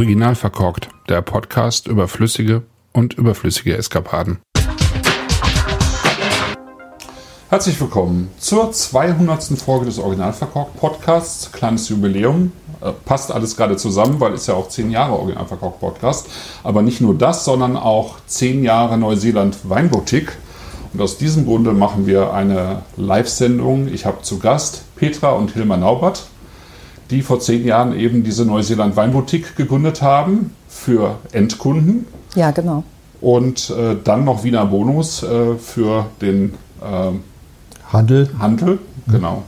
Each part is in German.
Original verkorkt, der Podcast über flüssige und überflüssige Eskapaden. Herzlich willkommen zur 200. Folge des Original verkorkt Podcasts. Kleines Jubiläum. Äh, passt alles gerade zusammen, weil es ja auch 10 Jahre Original verkorkt Podcast. Aber nicht nur das, sondern auch 10 Jahre Neuseeland Weinboutique. Und aus diesem Grunde machen wir eine Live-Sendung. Ich habe zu Gast Petra und Hilmar Naubert die vor zehn Jahren eben diese Neuseeland Weinboutique gegründet haben für Endkunden. Ja, genau. Und äh, dann noch Wiener Bonus äh, für den äh, Handel. Handel, genau.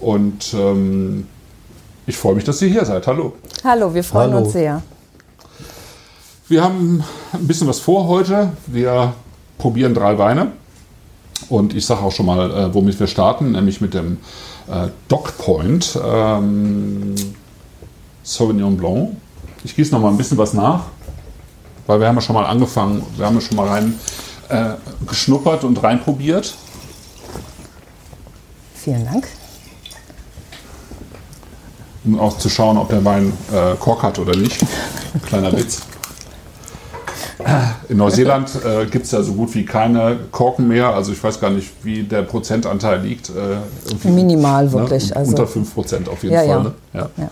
Und ähm, ich freue mich, dass ihr hier seid. Hallo. Hallo, wir freuen Hallo. uns sehr. Wir haben ein bisschen was vor heute. Wir probieren drei Weine. Und ich sage auch schon mal, äh, womit wir starten, nämlich mit dem äh, Dock Point ähm, Sauvignon Blanc. Ich gieße noch mal ein bisschen was nach, weil wir haben ja schon mal angefangen, wir haben ja schon mal rein äh, geschnuppert und reinprobiert. Vielen Dank. Um auch zu schauen, ob der Wein äh, Kork hat oder nicht. Kleiner Witz. In Neuseeland äh, gibt es ja so gut wie keine Korken mehr. Also ich weiß gar nicht, wie der Prozentanteil liegt. Äh, Minimal ne? wirklich. Ne? Also unter 5 Prozent auf jeden ja, Fall. Ja. Ne? Ja. ja.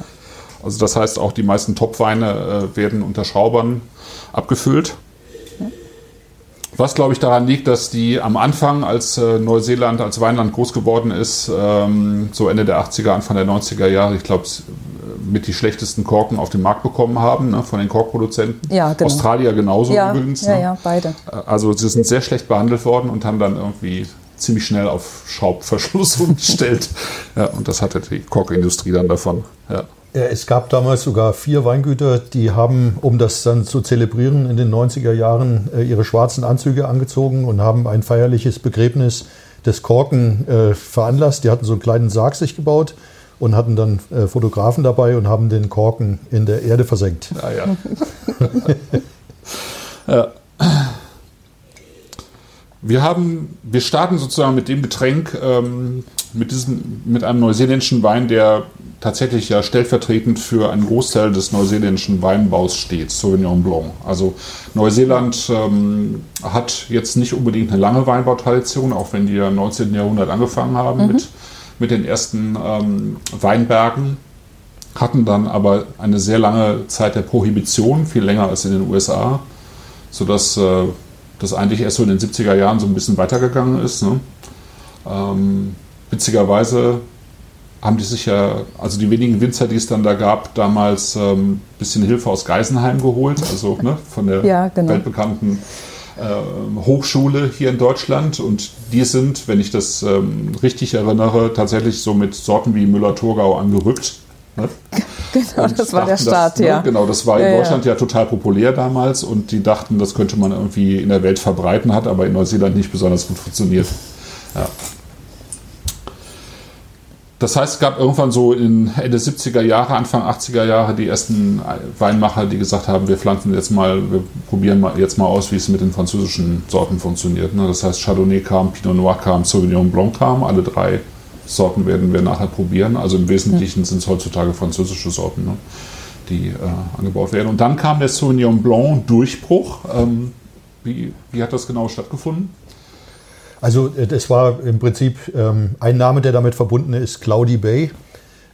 Also das heißt, auch die meisten Topweine äh, werden unter Schraubern abgefüllt. Was, glaube ich, daran liegt, dass die am Anfang, als äh, Neuseeland als Weinland groß geworden ist, ähm, so Ende der 80er, Anfang der 90er Jahre, ich glaube, mit die schlechtesten Korken auf den Markt bekommen haben, ne, von den Korkproduzenten. Ja, genau. Australier genauso ja, übrigens. Ja, ne? ja, beide. Also sie sind sehr schlecht behandelt worden und haben dann irgendwie ziemlich schnell auf Schraubverschluss umgestellt. ja, und das hatte die Korkindustrie dann davon. Ja. Es gab damals sogar vier Weingüter, die haben, um das dann zu zelebrieren, in den 90er Jahren äh, ihre schwarzen Anzüge angezogen und haben ein feierliches Begräbnis des Korken äh, veranlasst. Die hatten so einen kleinen Sarg sich gebaut und hatten dann äh, Fotografen dabei und haben den Korken in der Erde versenkt. Ah, ja. ja. Wir haben, wir starten sozusagen mit dem Getränk, ähm, mit diesem, mit einem neuseeländischen Wein, der tatsächlich ja stellvertretend für einen Großteil des neuseeländischen Weinbaus steht, Sauvignon Blanc. Also Neuseeland ähm, hat jetzt nicht unbedingt eine lange Weinbautradition, auch wenn die ja im 19. Jahrhundert angefangen haben mhm. mit mit den ersten ähm, Weinbergen, hatten dann aber eine sehr lange Zeit der Prohibition, viel länger als in den USA, sodass äh, das eigentlich erst so in den 70er Jahren so ein bisschen weitergegangen ist. Ne? Ähm, witzigerweise haben die sich ja, also die wenigen Winzer, die es dann da gab, damals ein ähm, bisschen Hilfe aus Geisenheim geholt, also ne, von der ja, genau. weltbekannten äh, Hochschule hier in Deutschland und die sind, wenn ich das ähm, richtig erinnere, tatsächlich so mit Sorten wie Müller-Thurgau angerückt. Ne? Genau, das war der Start, ne, ja. Genau, das war in ja, Deutschland ja. ja. total populär damals und die dachten, das könnte man irgendwie in der Welt verbreiten, hat aber in Neuseeland nicht besonders gut funktioniert. Ja. Das heißt, es gab irgendwann so in Ende 70er Jahre, Anfang 80er Jahre die ersten Weinmacher, die gesagt haben, wir pflanzen jetzt mal, wir probieren mal jetzt mal aus, wie es mit den französischen Sorten funktioniert. Ne? Das heißt, Chardonnay kam, Pinot Noir kam, Sauvignon Blanc kam, alle drei Sorten werden wir nachher probieren. Also im Wesentlichen sind es heutzutage französische Sorten, ne? die äh, angebaut werden. Und dann kam der Sauvignon Blanc Durchbruch. Ähm, wie, wie hat das genau stattgefunden? Also äh, das war im Prinzip ähm, ein Name, der damit verbunden ist, Cloudy Bay.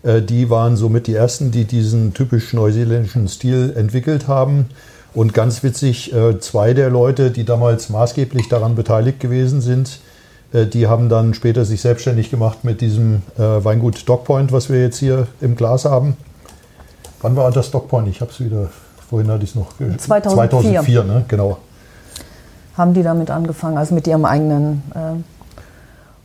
Äh, die waren somit die ersten, die diesen typisch neuseeländischen Stil entwickelt haben. Und ganz witzig, äh, zwei der Leute, die damals maßgeblich daran beteiligt gewesen sind, äh, die haben dann später sich selbstständig gemacht mit diesem äh, Weingut Dogpoint, was wir jetzt hier im Glas haben. Wann war das Dogpoint? Ich habe es wieder, vorhin hatte ich es noch. 2004. 2004, ne? genau haben die damit angefangen, also mit ihrem eigenen. Äh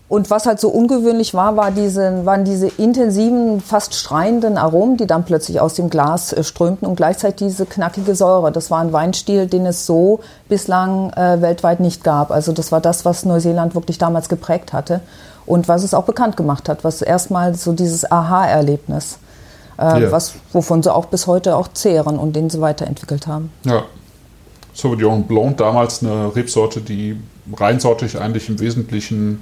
und was halt so ungewöhnlich war, war diese, waren diese intensiven, fast schreienden Aromen, die dann plötzlich aus dem Glas äh, strömten und gleichzeitig diese knackige Säure. Das war ein Weinstil, den es so bislang äh, weltweit nicht gab. Also das war das, was Neuseeland wirklich damals geprägt hatte und was es auch bekannt gemacht hat, was erstmal so dieses Aha-Erlebnis, ja. was, wovon sie auch bis heute auch zehren und den sie weiterentwickkt haben. Ja, Sauvignon Blanc, damals eine Rebsorte, die reinsortig eigentlich im Wesentlichen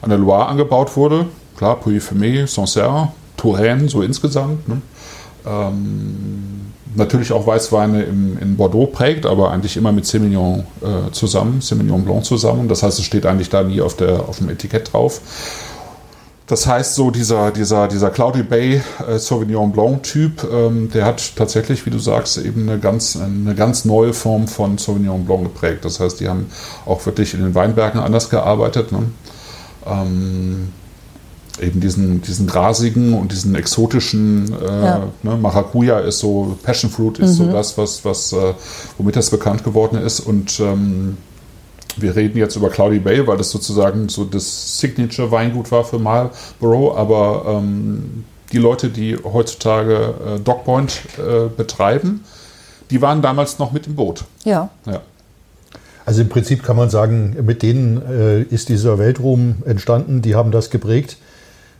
an der Loire angebaut wurde. Klar, Puy-Fumé, Sancerre, Touraine, so insgesamt. Ne? ähm, natürlich auch Weißweine im, in Bordeaux prägt, aber eigentlich immer mit Semillon äh, zusammen, Semillon Blanc zusammen. Das heißt, es steht eigentlich da nie auf, der, auf dem Etikett drauf. Das heißt, so dieser, dieser, dieser Cloudy Bay äh, Sauvignon Blanc Typ, ähm, der hat tatsächlich, wie du sagst, eben eine ganz, eine ganz neue Form von Sauvignon Blanc geprägt. Das heißt, die haben auch wirklich in den Weinbergen anders gearbeitet. Ne? Ähm, eben diesen, diesen grasigen und diesen exotischen äh, ja. ne, Maracuja ist so, Passion Fruit ist mhm. so das, was, was äh, womit das bekannt geworden ist. Und ähm, wir reden jetzt über Cloudy Bay, weil das sozusagen so das Signature-Weingut war für Marlborough, aber ähm, die Leute, die heutzutage äh, Dogpoint äh, betreiben, die waren damals noch mit im Boot. Ja. ja. Also im Prinzip kann man sagen, mit denen äh, ist dieser Weltruhm entstanden, die haben das geprägt.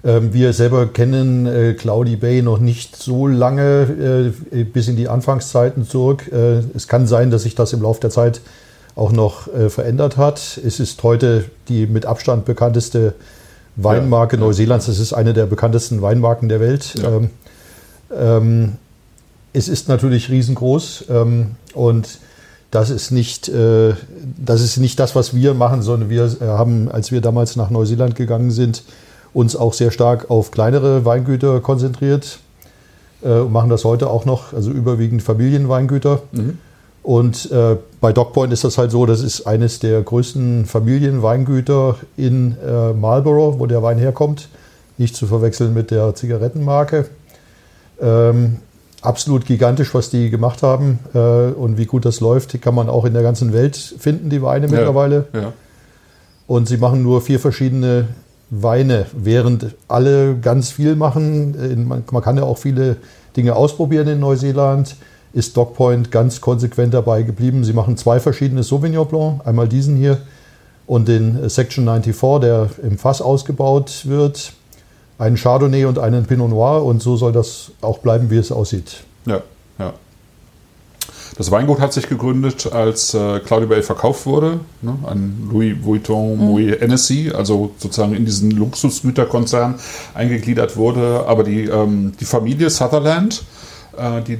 Ähm, wir selber kennen äh, Cloudy Bay noch nicht so lange, äh, bis in die Anfangszeiten zurück. Äh, es kann sein, dass sich das im Laufe der Zeit auch noch äh, verändert hat. Es ist heute die mit Abstand bekannteste Weinmarke ja, Neuseelands. Es ist eine der bekanntesten Weinmarken der Welt. Ähm, ähm, es ist natürlich riesengroß ähm, und das ist nicht, äh, das ist nicht das, was wir machen, sondern wir äh, haben, als wir damals nach Neuseeland gegangen sind, uns auch sehr stark auf kleinere Weingüter konzentriert äh, und machen das heute auch noch, also überwiegend Familienweingüter. Mhm. Und äh, bei Dogpoint ist das halt so, das ist eines der größten Familienweingüter in äh, Marlborough, wo der Wein herkommt. Nicht zu verwechseln mit der Zigarettenmarke. Ähm, absolut gigantisch, was die gemacht haben äh, und wie gut das läuft, die kann man auch in der ganzen Welt finden, die Weine mittlerweile. Ja, ja. Und sie machen nur vier verschiedene Weine, während alle ganz viel machen. Man kann ja auch viele Dinge ausprobieren in Neuseeland ist Dogpoint ganz konsequent dabei geblieben. Sie machen zwei verschiedene Sauvignon Blanc, einmal diesen hier und den Section 94, der im Fass ausgebaut wird, einen Chardonnay und einen Pinot Noir und so soll das auch bleiben, wie es aussieht. Ja, ja. Das Weingut hat sich gegründet, als äh, Claudia Bay verkauft wurde ne, an Louis Vuitton mhm. Moet Hennessy, also sozusagen in diesen Luxusgüterkonzern eingegliedert wurde. Aber die, ähm, die Familie Sutherland äh, die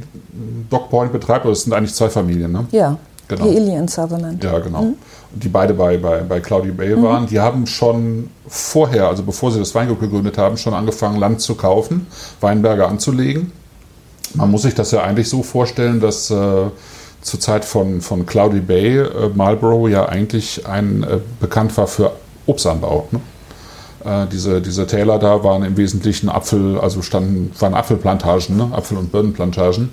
Doc Point betreibt. Das sind eigentlich zwei Familien, ne? Ja. Genau. Die und Sutherland. Ja, genau. Mhm. Die beide bei, bei, bei Cloudy Bay mhm. waren. Die haben schon vorher, also bevor sie das Weingut gegründet haben, schon angefangen, Land zu kaufen, Weinberge anzulegen. Man muss sich das ja eigentlich so vorstellen, dass äh, zur Zeit von, von Cloudy Bay äh, Marlborough ja eigentlich ein, äh, bekannt war für Obstanbau. Ne? Äh, diese, diese Täler da waren im Wesentlichen Apfel, also standen, waren Apfelplantagen, ne? Apfel- und Birnenplantagen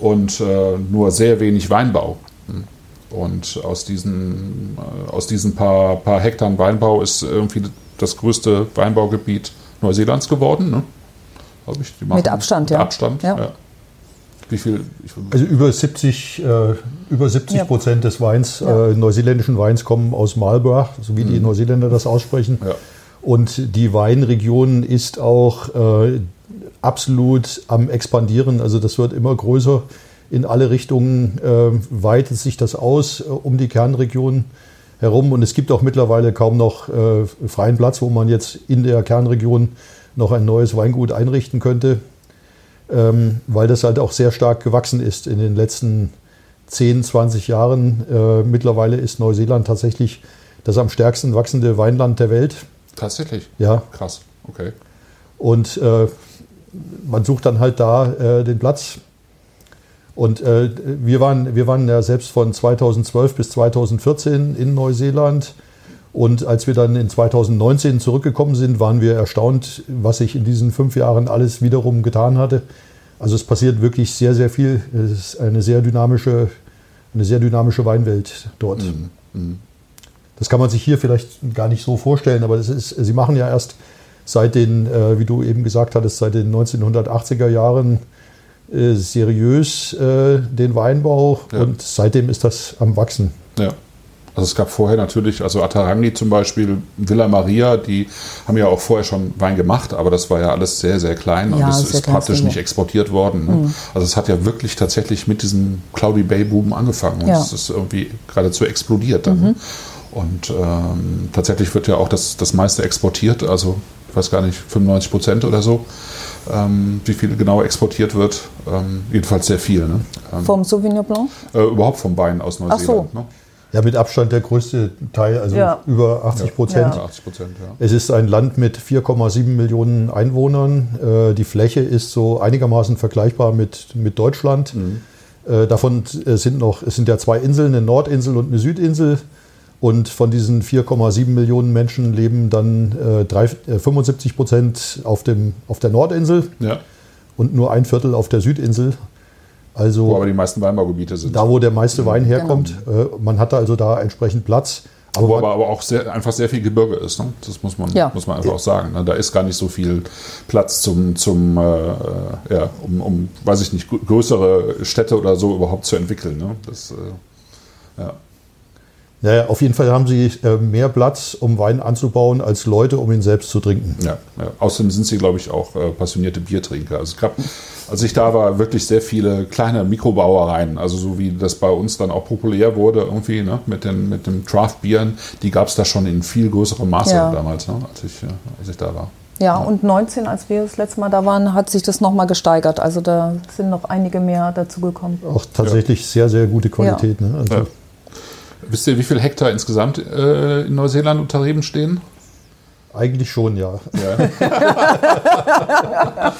und äh, nur sehr wenig Weinbau. Hm. Und aus diesen, äh, aus diesen paar, paar Hektar Weinbau ist irgendwie das größte Weinbaugebiet Neuseelands geworden. Ne? Ich, mit Abstand, mit ja. Abstand, ja. ja. Wie viel? also über 70, äh, über 70 ja. Prozent des Weins, ja. äh, neuseeländischen Weins kommen aus Marlborough, so wie mhm. die Neuseeländer das aussprechen. Und die Weinregion ist auch äh, absolut am expandieren. Also das wird immer größer. In alle Richtungen äh, weitet sich das aus äh, um die Kernregion herum. Und es gibt auch mittlerweile kaum noch äh, freien Platz, wo man jetzt in der Kernregion noch ein neues Weingut einrichten könnte, ähm, weil das halt auch sehr stark gewachsen ist in den letzten 10, 20 Jahren. Äh, mittlerweile ist Neuseeland tatsächlich das am stärksten wachsende Weinland der Welt. Tatsächlich? Ja. Krass, okay. Und äh, man sucht dann halt da äh, den Platz. Und äh, wir, waren, wir waren ja selbst von 2012 bis 2014 in Neuseeland. Und als wir dann in 2019 zurückgekommen sind, waren wir erstaunt, was sich in diesen fünf Jahren alles wiederum getan hatte. Also es passiert wirklich sehr, sehr viel. Es ist eine sehr dynamische, eine sehr dynamische Weinwelt dort. Mhm. Mhm. Das kann man sich hier vielleicht gar nicht so vorstellen, aber das ist, sie machen ja erst seit den, äh, wie du eben gesagt hattest, seit den 1980er Jahren äh, seriös äh, den Weinbau ja. und seitdem ist das am Wachsen. Ja. Also es gab vorher natürlich, also Atarangi zum Beispiel, Villa Maria, die haben ja auch vorher schon Wein gemacht, aber das war ja alles sehr, sehr klein ja, und es ist praktisch nicht exportiert worden. Ne? Mhm. Also es hat ja wirklich tatsächlich mit diesem Cloudy Bay Boom angefangen und ja. es ist irgendwie geradezu explodiert dann. Mhm. Und ähm, tatsächlich wird ja auch das, das meiste exportiert. Also ich weiß gar nicht, 95 Prozent oder so. Ähm, wie viel genau exportiert wird. Ähm, jedenfalls sehr viel. Ne? Ähm, Vom Sauvignon Blanc? Äh, überhaupt vom Wein aus Neuseeland. so. Ne? Ja, mit Abstand der größte Teil, also Ja. über 80 Prozent. Ja. 80 Prozent, ja. Es ist ein Land mit 4,7 Millionen Einwohnern. Äh, Die Fläche ist so einigermaßen vergleichbar mit, mit Deutschland. Äh, Davon äh, sind noch, es sind ja zwei Inseln, eine Nordinsel und eine Südinsel. Und von diesen 4,7 Millionen Menschen leben dann äh, drei, äh, 75 Prozent auf, dem, auf der Nordinsel ja. und nur ein Viertel auf der Südinsel. Wo Also aber die meisten Weinbaugebiete sind. da, wo der meiste Wein herkommt. Äh, Man hatte also da entsprechend Platz. Aber, Wo aber, aber auch sehr, einfach sehr viel Gebirge ist. Ne? Das muss man, Ja. muss man einfach auch sagen. Ne? Da ist gar nicht so viel Platz zum, zum äh, ja, um, um, weiß ich nicht, grö- größere Städte oder so überhaupt zu entwickeln. Ne? Das, äh, ja. Ja, ja, auf jeden Fall haben sie äh, mehr Platz, um Wein anzubauen, als Leute, um ihn selbst zu trinken. Ja, ja. Außerdem sind sie, glaube ich, auch äh, passionierte Biertrinker. Also es gab, als ich da war, wirklich sehr viele kleine Mikrobrauereien. Also so wie das bei uns dann auch populär wurde irgendwie ne? mit den mit dem Craft-Bieren, die gab es da schon in viel größerem Maße Ja. damals, ne? als, ich, äh, als ich da war. Ja, und 19, als wir das letzte Mal da waren, hat sich das nochmal gesteigert. Also da sind noch einige mehr dazugekommen. Auch tatsächlich sehr, sehr gute Qualität. Ne? Also, Ja. Wisst ihr, wie viel Hektar insgesamt äh, in Neuseeland unter Reben stehen? Eigentlich schon, ja. Ja.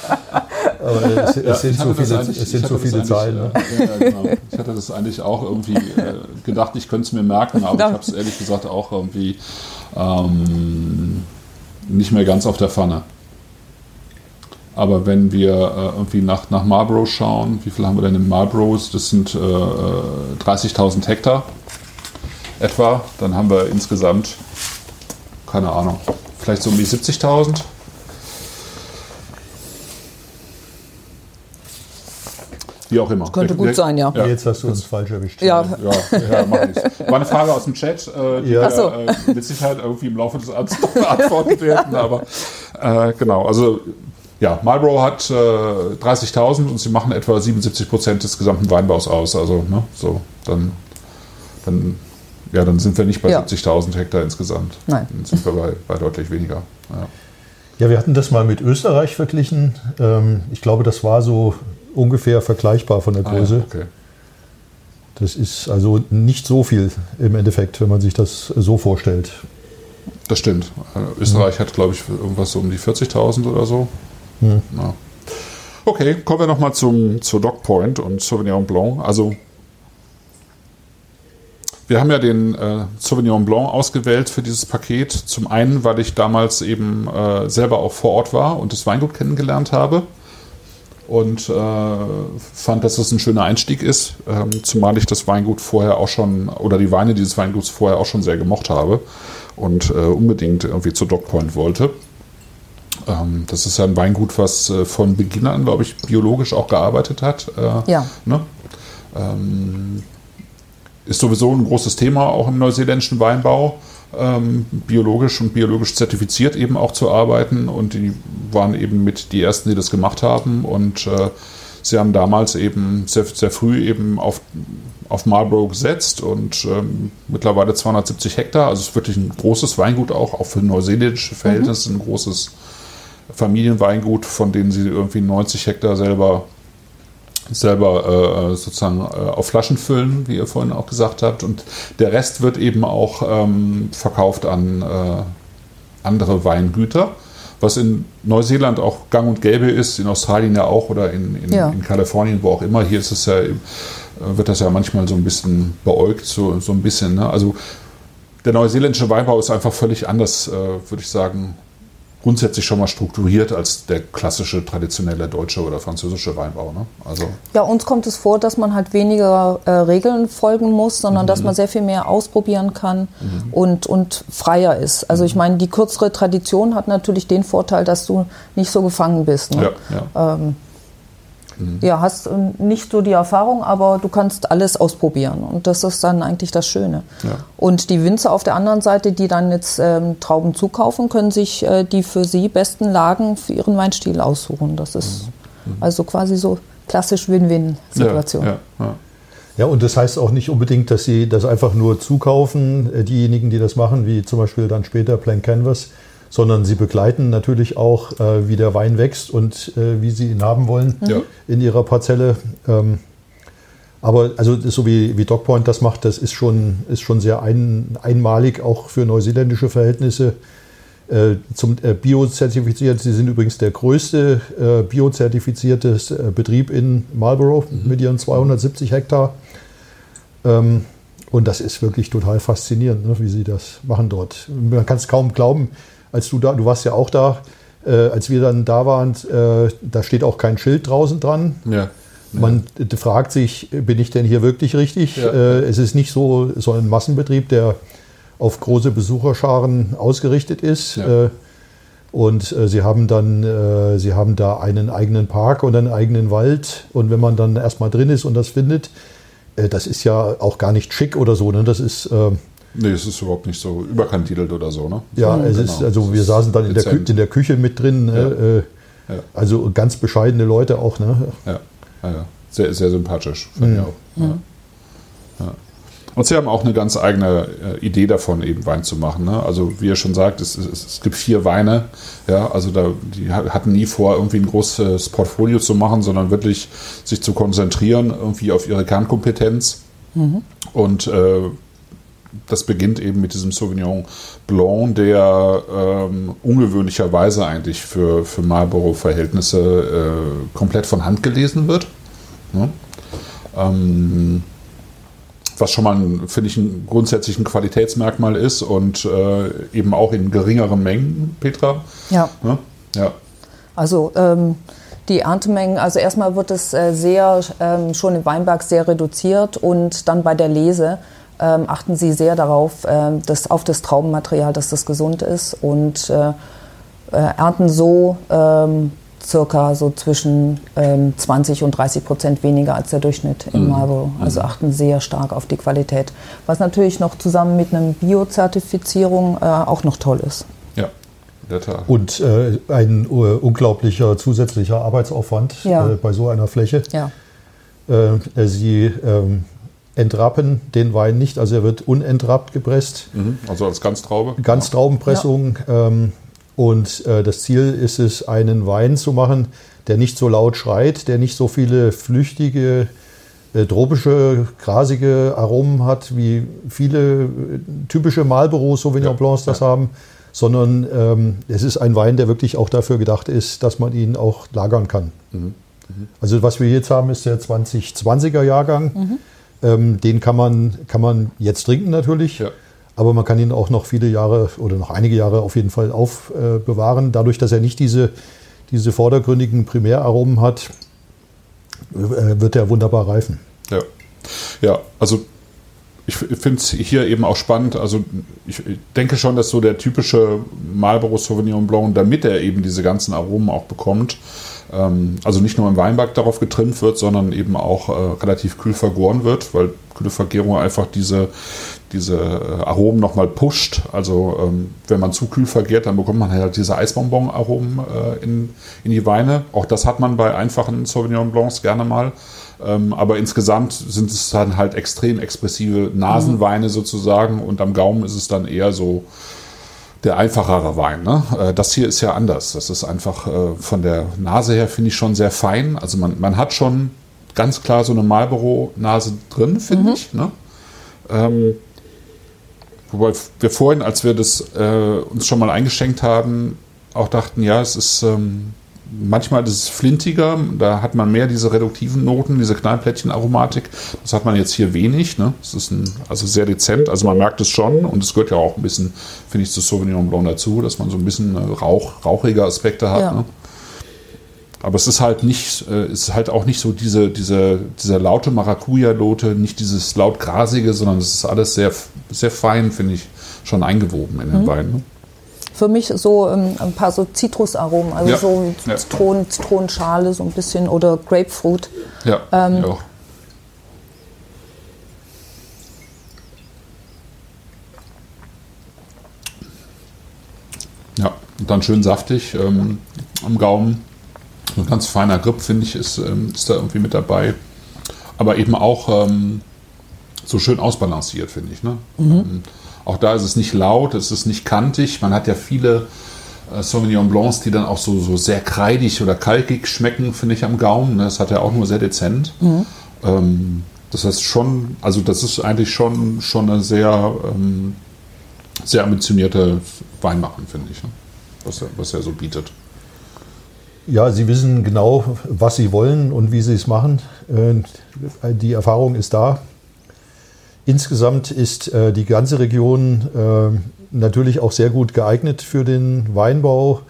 Aber es, es sind, ich so viele, es ich sind hatte so das viele eigentlich, Zahlen. Ne? äh, Ja, ja, genau. Ich hatte das eigentlich auch irgendwie äh, gedacht, ich könnte es mir merken, aber ich habe es ehrlich gesagt auch irgendwie ähm, nicht mehr ganz auf der Pfanne. Aber wenn wir äh, irgendwie nach, nach Marlborough schauen, wie viel haben wir denn in Marlborough? Das sind äh, äh, 30.000 Hektar etwa. Dann haben wir insgesamt, keine Ahnung, vielleicht so um die 70.000. Wie auch immer. Könnte Der- gut sein, ja. Ja. Jetzt hast du uns falsch erwischt. Ja, Ja, ja, mach nichts. War eine Frage aus dem Chat, äh, die Ja. so. äh, mit Sicherheit irgendwie im Laufe des Abends beantwortet werden. Aber äh, genau, also ja, Marlboro hat äh, 30.000 und sie machen etwa 77 Prozent des gesamten Weinbaus aus. Also ne, so dann, dann ja, dann sind wir nicht bei Ja. 70.000 Hektar insgesamt. Nein. Dann sind wir bei, bei deutlich weniger. Ja. Ja, wir hatten das mal mit Österreich verglichen. Ähm, ich glaube, das war so ungefähr vergleichbar von der Ah, ja, Größe. okay. Das ist also nicht so viel im Endeffekt, wenn man sich das so vorstellt. Das stimmt. Äh, Österreich hat, glaube ich, irgendwas so um die 40.000 oder so. Hm. Ja. Okay, kommen wir nochmal zum zur Dock Point und Sauvignon Blanc. Also wir haben ja den äh, Sauvignon Blanc ausgewählt für dieses Paket. Zum einen, weil ich damals eben äh, selber auch vor Ort war und das Weingut kennengelernt habe und äh, fand, dass das ein schöner Einstieg ist, ähm, zumal ich das Weingut vorher auch schon oder die Weine dieses Weinguts vorher auch schon sehr gemocht habe und äh, unbedingt irgendwie zu Dock Point wollte. Ähm, das ist ja ein Weingut, was äh, von Beginn an, glaube ich, biologisch auch gearbeitet hat. Äh, Ja. Ne? Ähm, ist sowieso ein großes Thema auch im neuseeländischen Weinbau, ähm, biologisch und biologisch zertifiziert eben auch zu arbeiten. Und die waren eben mit die ersten, die das gemacht haben. Und äh, sie haben damals eben sehr, sehr früh eben auf, auf Marlborough gesetzt und ähm, mittlerweile 270 Hektar. Also es ist wirklich ein großes Weingut auch, auch für neuseeländische Verhältnisse ein großes Familienweingut, von denen sie irgendwie 90 Hektar selber selber äh, sozusagen äh, auf Flaschen füllen, wie ihr vorhin auch gesagt habt. Und der Rest wird eben auch ähm, verkauft an äh, andere Weingüter, was in Neuseeland auch gang und gäbe ist, in Australien ja auch oder in, in, Ja. in Kalifornien, wo auch immer. Hier ist es ja, äh, wird das ja manchmal so ein bisschen beäugt, so, so ein bisschen. Ne? Also der neuseeländische Weinbau ist einfach völlig anders, äh, würde ich sagen, grundsätzlich schon mal strukturiert als der klassische, traditionelle deutsche oder französische Weinbau. Ne? Also Ja, uns kommt es vor, dass man halt weniger äh, Regeln folgen muss, sondern dass man sehr viel mehr ausprobieren kann und, und freier ist. Also ich meine, die kürzere Tradition hat natürlich den Vorteil, dass du nicht so gefangen bist. Ne? ja, ja. Ähm, ja, hast nicht so die Erfahrung, aber du kannst alles ausprobieren. Und das ist dann eigentlich das Schöne. Ja. Und die Winzer auf der anderen Seite, die dann jetzt ähm, Trauben zukaufen, können sich äh, die für sie besten Lagen für ihren Weinstil aussuchen. Das ist also quasi so klassisch Win-Win-Situation. Ja, ja, ja. Ja, und das heißt auch nicht unbedingt, dass sie das einfach nur zukaufen, äh, diejenigen, die das machen, wie zum Beispiel dann später Plank Canvas, sondern sie begleiten natürlich auch, äh, wie der Wein wächst und äh, wie sie ihn haben wollen Ja. in ihrer Parzelle. Ähm, aber also so wie, wie Dogpoint das macht, das ist schon, ist schon sehr ein, einmalig, auch für neuseeländische Verhältnisse. Äh, zum äh, Bio-zertifiziert. Sie sind übrigens der größte äh, biozertifizierte äh, Betrieb in Marlborough mit ihren 270 Hektar. Ähm, und das ist wirklich total faszinierend, ne, wie sie das machen dort. Man kann es kaum glauben, als du da, du warst ja auch da, äh, als wir dann da waren, äh, da steht auch kein Schild draußen dran. Ja. Man äh, fragt sich, bin ich denn hier wirklich richtig? Ja. Äh, es ist nicht so, so ein Massenbetrieb, der auf große Besucherscharen ausgerichtet ist. Ja. Äh, und äh, sie haben dann, äh, sie haben da einen eigenen Park und einen eigenen Wald. Und wenn man dann erstmal drin ist und das findet, äh, das ist ja auch gar nicht schick oder so. Ne? Das ist, äh, Nee, es ist überhaupt nicht so überkantitelt oder so, ne? ja, es Genau. ist, also wir saßen dann in der, Kü dezent. in der Küche mit drin. Ne? Äh, Ja. Also ganz bescheidene Leute auch. Ne? Ja, ja. Sehr, sehr sympathisch, fand ich auch. Ja. Ja. Und sie haben auch eine ganz eigene äh, Idee davon, eben Wein zu machen. Ne? Also wie ihr schon sagt, es, es, es gibt vier Weine. Ja, also da, die ha- hatten nie vor, irgendwie ein großes Portfolio zu machen, sondern wirklich sich zu konzentrieren irgendwie auf ihre Kernkompetenz. Und äh, das beginnt eben mit diesem Sauvignon Blanc, der ähm, ungewöhnlicherweise eigentlich für, für Marlboro-Verhältnisse äh, komplett von Hand gelesen wird. Ne? Ähm, was schon mal, finde ich, ein grundsätzlich ein Qualitätsmerkmal ist und äh, eben auch in geringeren Mengen, Petra. Ja. Ne? Ja, Also ähm, die Erntemengen, also erstmal wird es äh, sehr ähm, schon im Weinberg sehr reduziert und dann bei der Lese ähm, achten sie sehr darauf, ähm, dass auf das Traubenmaterial, dass das gesund ist und äh, äh, ernten so ähm, circa so zwischen ähm, 20 und 30 Prozent weniger als der Durchschnitt in Marlborough. Also achten sehr stark auf die Qualität, was natürlich noch zusammen mit einer Biozertifizierung äh, auch noch toll ist. ja, in der Tat. Und äh, ein äh, unglaublicher zusätzlicher Arbeitsaufwand Ja. äh, bei so einer Fläche. Ja. Äh, sie ähm, entrappen den Wein nicht, also er wird unentrappt gepresst. Mhm. Also als Ganztraube. Ganztraubenpressung. Ähm, und äh, das Ziel ist es, einen Wein zu machen, der nicht so laut schreit, der nicht so viele flüchtige, äh, tropische, grasige Aromen hat, wie viele äh, typische Marlboro Sauvignon Ja, Blancs das ja. haben, sondern ähm, es ist ein Wein, der wirklich auch dafür gedacht ist, dass man ihn auch lagern kann. Also was wir jetzt haben, ist der 2020er Jahrgang. Ähm, den kann man, kann man jetzt trinken natürlich. Ja. Aber man kann ihn auch noch viele Jahre oder noch einige Jahre auf jeden Fall aufbewahren. Dadurch, dass er nicht diese, diese vordergründigen Primäraromen hat, äh, wird er wunderbar reifen. Ja, ja also ich finde es hier eben auch spannend. Also ich denke schon, dass so der typische Marlboro Sauvignon Blanc, damit er eben diese ganzen Aromen auch bekommt, also nicht nur im Weinberg darauf getrimmt wird, sondern eben auch äh, relativ kühl vergoren wird, weil kühle Vergärung einfach diese, diese äh, Aromen nochmal pusht. Also ähm, wenn man zu kühl vergärt, dann bekommt man halt diese Eisbonbon-Aromen äh, in, in die Weine. Auch das hat man bei einfachen Sauvignon Blancs gerne mal. Ähm, aber insgesamt sind es dann halt extrem expressive Nasenweine sozusagen und am Gaumen ist es dann eher so der einfachere Wein. Ne? Äh, Das hier ist ja anders. Das ist einfach äh, von der Nase her, finde ich, schon sehr fein. Also man, man hat schon ganz klar so eine Marlboro-Nase drin, finde ich. Ne? Ähm, wobei wir vorhin, als wir das äh, uns schon mal eingeschenkt haben, auch dachten, ja, es ist ähm, manchmal ist es flintiger, da hat man mehr diese reduktiven Noten, diese Knallplättchen-Aromatik. Das hat man jetzt hier wenig. Ne? Es ist ein, also sehr dezent, also man merkt es schon und es gehört ja auch ein bisschen, finde ich, zu Sauvignon Blanc dazu, dass man so ein bisschen äh, Rauch, rauchige Aspekte hat. Ja. Ne? Aber es ist halt nicht, äh, es ist halt auch nicht so diese, diese, diese laute Maracuja-Note, nicht dieses laut grasige, sondern es ist alles sehr, sehr fein, finde ich, schon eingewoben in den Mhm. Wein. Ne? Für mich so ähm, ein paar so Zitrusaromen, also Ja. so Ja. Zitronen, Zitronenschale so ein bisschen oder Grapefruit. Ja, Ähm, ja. Ja, und dann schön saftig ähm, am Gaumen. Ein ganz feiner Grip, finde ich, ist, ähm, ist da irgendwie mit dabei. Aber eben auch ähm, so schön ausbalanciert, finde ich. Ne? Ähm, auch da ist es nicht laut, es ist nicht kantig. Man hat ja viele äh, Sauvignon Blancs, die dann auch so, so sehr kreidig oder kalkig schmecken, finde ich am Gaumen. Ne? Das hat er auch nur sehr dezent. Mhm. Ähm, das heißt schon, also das ist eigentlich schon, schon eine sehr, ähm, sehr ambitionierte Weinmachen, finde ich, ne? was, er, was er so bietet. Ja, Sie wissen genau, was Sie wollen und wie Sie es machen. Äh, die Erfahrung ist da. Insgesamt ist äh, die ganze Region äh, natürlich auch sehr gut geeignet für den Weinbau.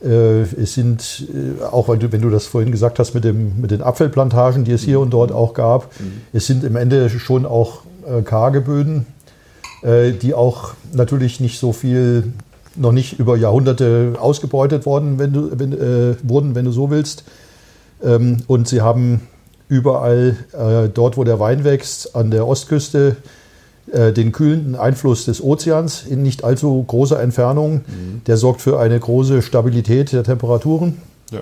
Es sind auch, wenn du das vorhin gesagt hast mit, dem, mit den Apfelplantagen, die es hier und dort auch gab, mhm. es sind im Ende schon auch karge Böden, die auch natürlich nicht so viel noch nicht über Jahrhunderte ausgebeutet worden, wenn du, wenn, äh, wurden, wenn du so willst. Ähm, und sie haben überall äh, dort, wo der Wein wächst, an der Ostküste äh, den kühlenden Einfluss des Ozeans in nicht allzu großer Entfernung. Mhm. Der sorgt für eine große Stabilität der Temperaturen. Ja.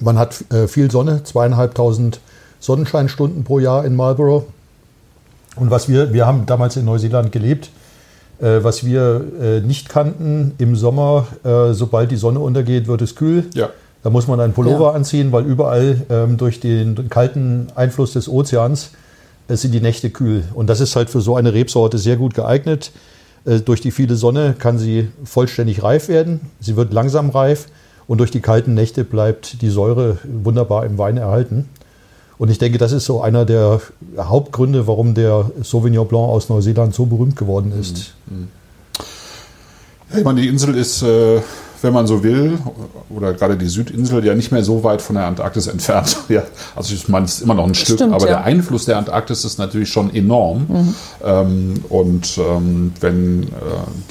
Man hat äh, viel Sonne, zweieinhalbtausend Sonnenscheinstunden pro Jahr in Marlborough. Und was wir, wir haben damals in Neuseeland gelebt, äh, was wir äh, nicht kannten, im Sommer, äh, sobald die Sonne untergeht, wird es kühl. Ja. Da muss man einen Pullover ja. anziehen, weil überall ähm, durch den kalten Einfluss des Ozeans äh, sind die Nächte kühl. Und das ist halt für so eine Rebsorte sehr gut geeignet. Äh, durch die viele Sonne kann sie vollständig reif werden. Sie wird langsam reif und durch die kalten Nächte bleibt die Säure wunderbar im Wein erhalten. Und ich denke, das ist so einer der Hauptgründe, warum der Sauvignon Blanc aus Neuseeland so berühmt geworden ist. Mhm. Ja, ich meine, die Insel ist, äh, wenn man so will, oder gerade die Südinsel, ja nicht mehr so weit von der Antarktis entfernt. ja, also ich meine, es ist immer noch ein Stück, Stimmt, aber ja. der Einfluss der Antarktis ist natürlich schon enorm. Mhm. Ähm, und ähm, wenn äh,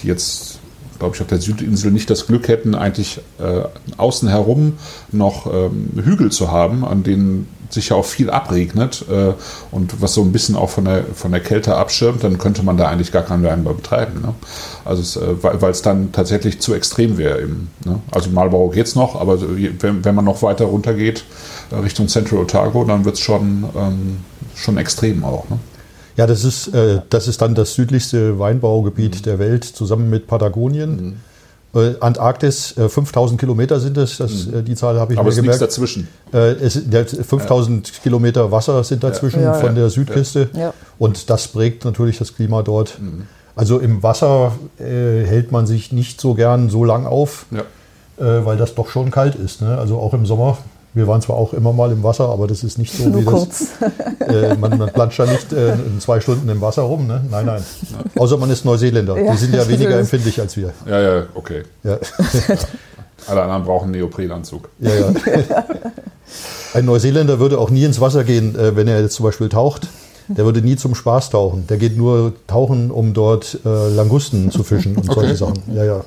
die jetzt glaube ich, auf der Südinsel nicht das Glück hätten, eigentlich äh, außen herum noch ähm, Hügel zu haben, an denen sich ja auch viel abregnet äh, und was so ein bisschen auch von der, von der Kälte abschirmt, dann könnte man da eigentlich gar keinen Weinbau betreiben. Ne? Also es, äh, weil es dann tatsächlich zu extrem wäre. Ne? Also Malbau geht es noch, aber wenn, wenn man noch weiter runter geht äh, Richtung Central Otago, dann wird es schon, ähm, schon extrem auch. Ne? Ja, das ist, äh, das ist dann das südlichste Weinbaugebiet mhm. der Welt, zusammen mit Patagonien. Mhm. Äh, Antarktis, äh, 5000 Kilometer sind es, das, mhm. Äh, die Zahl habe ich Aber mir gemerkt. Aber es dazwischen. Äh, es, ja, 5000 ja. Kilometer Wasser sind dazwischen ja. von der Südküste und das prägt natürlich das Klima dort. Mhm. Also im Wasser äh, hält man sich nicht so gern so lang auf, weil das doch schon kalt ist. Ne? Also auch im Sommer wir waren zwar auch immer mal im Wasser, aber das ist nicht so Nur wie kurz. das. Äh, man, man planscht da nicht äh, zwei Stunden im Wasser rum, ne? Nein, nein. Ja. Außer man ist Neuseeländer. Ja. Die sind ja weniger empfindlich als wir. Ja, ja, okay. Ja. Alle anderen brauchen einen Neoprenanzug. Ja, ja. Ein Neuseeländer würde auch nie ins Wasser gehen, äh, wenn er jetzt zum Beispiel taucht. Der würde nie zum Spaß tauchen. Der geht nur tauchen, um dort äh, Langusten zu fischen und okay. solche Sachen. Ja, ja.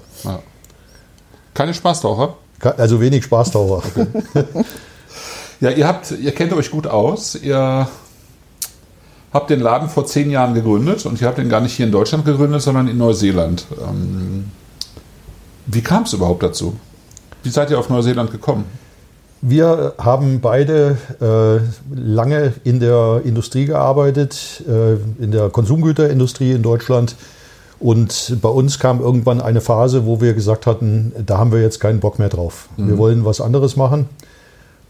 Keine Spaßtaucher? Also wenig Spaßtaucher. Okay. ja, ihr habt, ihr kennt euch gut aus. Ihr habt den Laden vor zehn Jahren gegründet und ihr habt den gar nicht hier in Deutschland gegründet, sondern in Neuseeland. Ähm, wie kam es überhaupt dazu? Wie seid ihr auf Neuseeland gekommen? Wir haben beide äh, lange in der Industrie gearbeitet, äh, in der Konsumgüterindustrie in Deutschland und bei uns kam irgendwann eine Phase, wo wir gesagt hatten, da haben wir jetzt keinen Bock mehr drauf. Mhm. Wir wollen was anderes machen.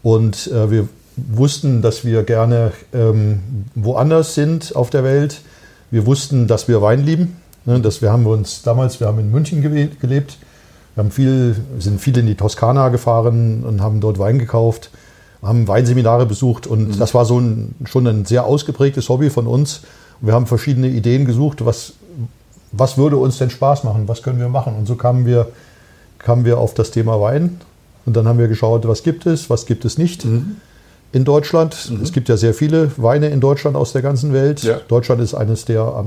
Und äh, wir wussten, dass wir gerne ähm, woanders sind auf der Welt. Wir wussten, dass wir Wein lieben. Ne, dass wir haben uns damals, wir haben in München gelebt. Wir haben viel, sind viel in die Toskana gefahren und haben dort Wein gekauft, haben Weinseminare besucht und mhm. das war so ein, schon ein sehr ausgeprägtes Hobby von uns. wir haben verschiedene Ideen gesucht, was, was würde uns denn Spaß machen, was können wir machen. Und so kamen wir, kamen wir auf das Thema Wein. Und dann haben wir geschaut, was gibt es, was gibt es nicht mhm. in Deutschland. Mhm. Es gibt ja sehr viele Weine in Deutschland aus der ganzen Welt. Ja. Deutschland ist eines der,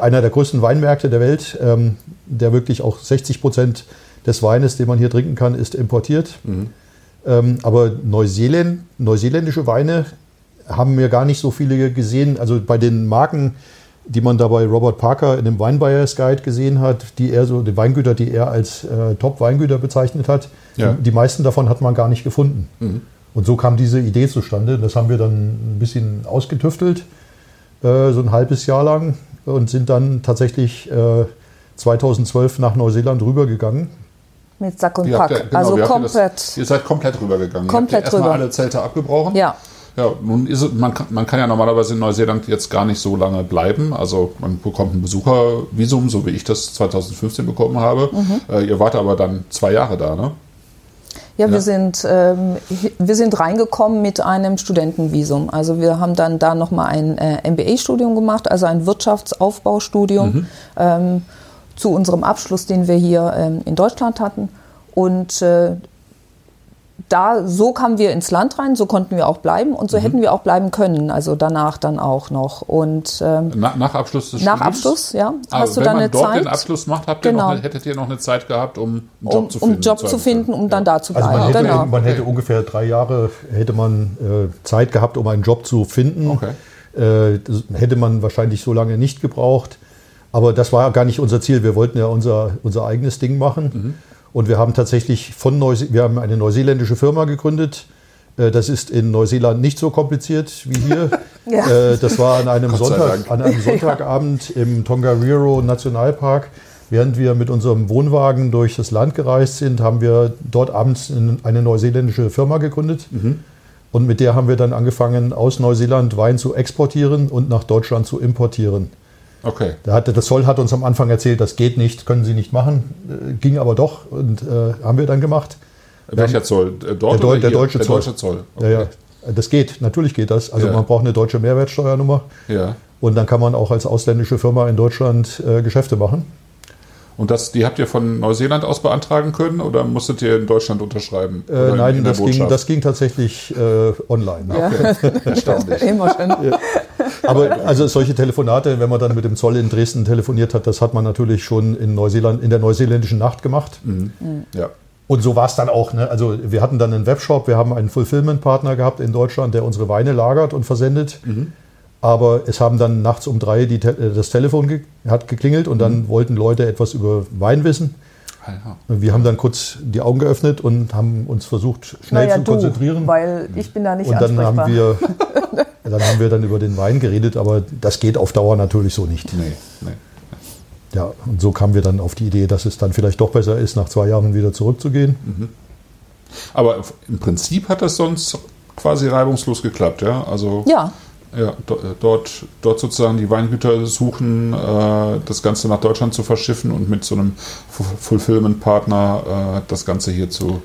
einer der größten Weinmärkte der Welt, ähm, der wirklich auch 60 Prozent des Weines, den man hier trinken kann, ist importiert. Mhm. Ähm, aber Neuseeland, neuseeländische Weine haben wir gar nicht so viele gesehen. Also bei den Marken, die man da bei Robert Parker in dem Weinbuyers Guide gesehen hat, die er so, die Weingüter, die er als äh, Top-Weingüter bezeichnet hat, ja. die, die, meisten davon hat man gar nicht gefunden. Mhm. Und so kam diese Idee zustande. Das haben wir dann ein bisschen ausgetüftelt, äh, so ein halbes Jahr lang, und sind dann tatsächlich äh, 2012 nach Neuseeland rübergegangen. Mit Sack und Ihr Pack. ja- genau, also ihr komplett. Das, ihr seid komplett rübergegangen. Komplett ihr habt ja erstmal rüber. alle Zelte abgebrochen. ja. Ja, nun ist es, man, kann, man kann ja normalerweise in Neuseeland jetzt gar nicht so lange bleiben. Also man bekommt ein Besuchervisum, so wie ich das 2015 bekommen habe. Mhm. Äh, ihr wart aber dann zwei Jahre da, ne? Ja, Ja. wir sind ähm, wir sind reingekommen mit einem Studentenvisum. Also wir haben dann da noch mal ein äh, MBA-Studium gemacht, also ein Wirtschaftsaufbaustudium ähm, zu unserem Abschluss, den wir hier ähm, in Deutschland hatten. Und äh, da so kamen wir ins Land rein, so konnten wir auch bleiben und so hätten wir auch bleiben können. Also danach dann auch noch. Und ähm, Na, nach Abschluss des nach Studiums? Abschluss, ja, Ah, hast du wenn dann man eine dort Zeit, den Abschluss macht, habt ihr Genau. noch hättet ihr noch eine Zeit gehabt, um einen Job um, zu finden. um Job zu finden, um dann da zu Also bleiben. man hätte, genau. man hätte Okay. ungefähr drei Jahre hätte man äh, Zeit gehabt, um einen Job zu finden. Okay. Äh, das hätte man wahrscheinlich so lange nicht gebraucht. Aber das war gar nicht unser Ziel. Wir wollten ja unser, unser eigenes Ding machen. Mhm. Und wir haben tatsächlich von Neuse wir haben eine neuseeländische Firma gegründet. Äh, Das ist in Neuseeland nicht so kompliziert wie hier. Ja. Äh, Das war an einem, Sonntag, an einem Sonntagabend im Tongariro Nationalpark. Während wir mit unserem Wohnwagen durch das Land gereist sind, haben wir dort abends in- eine neuseeländische Firma gegründet. Und mit der haben wir dann angefangen, aus Neuseeland Wein zu exportieren und nach Deutschland zu importieren. Okay. Da hatte, das Zoll hat uns am Anfang erzählt, das geht nicht, können Sie nicht machen. Äh, ging aber doch und äh, haben wir dann gemacht. Welcher Zoll? Dort Der der deutsche der Zoll. deutsche Zoll. Ja, ja, das geht, natürlich geht das. Also Ja. man braucht eine deutsche Mehrwertsteuernummer ja. und dann kann man auch als ausländische Firma in Deutschland äh, Geschäfte machen. Und das, die habt ihr von Neuseeland aus beantragen können oder musstet ihr in Deutschland unterschreiben? Äh, in- nein, in das ging, das ging tatsächlich äh, online. Ja. Erstaunlich. Immer schön. Aber also solche Telefonate, wenn man dann mit dem Zoll in Dresden telefoniert hat, das hat man natürlich schon in Neuseeland, in der neuseeländischen Nacht gemacht. Ja. Und so war es dann auch. Ne? Also wir hatten dann einen Webshop, wir haben einen Fulfillment-Partner gehabt in Deutschland, der unsere Weine lagert und versendet. Aber es haben dann nachts um drei die, äh, das Telefon ge hat geklingelt und dann wollten Leute etwas über Wein wissen. Ja. Und wir haben dann kurz die Augen geöffnet und haben uns versucht, schnell Naja, zu du, konzentrieren. weil ich bin da nicht und dann ansprechbar. haben, wir, dann haben wir dann über den Wein geredet, aber das geht auf Dauer natürlich so nicht. Nee, nee. Ja, und so kamen wir dann auf die Idee, dass es dann vielleicht doch besser ist, nach zwei Jahren wieder zurückzugehen. Aber im Prinzip hat das sonst quasi reibungslos geklappt, ja? Also ja, ja, äh, dort, dort sozusagen die Weingüter suchen, äh, das Ganze nach Deutschland zu verschiffen und mit so einem Fu- Fulfillment-Partner äh, das Ganze hier zu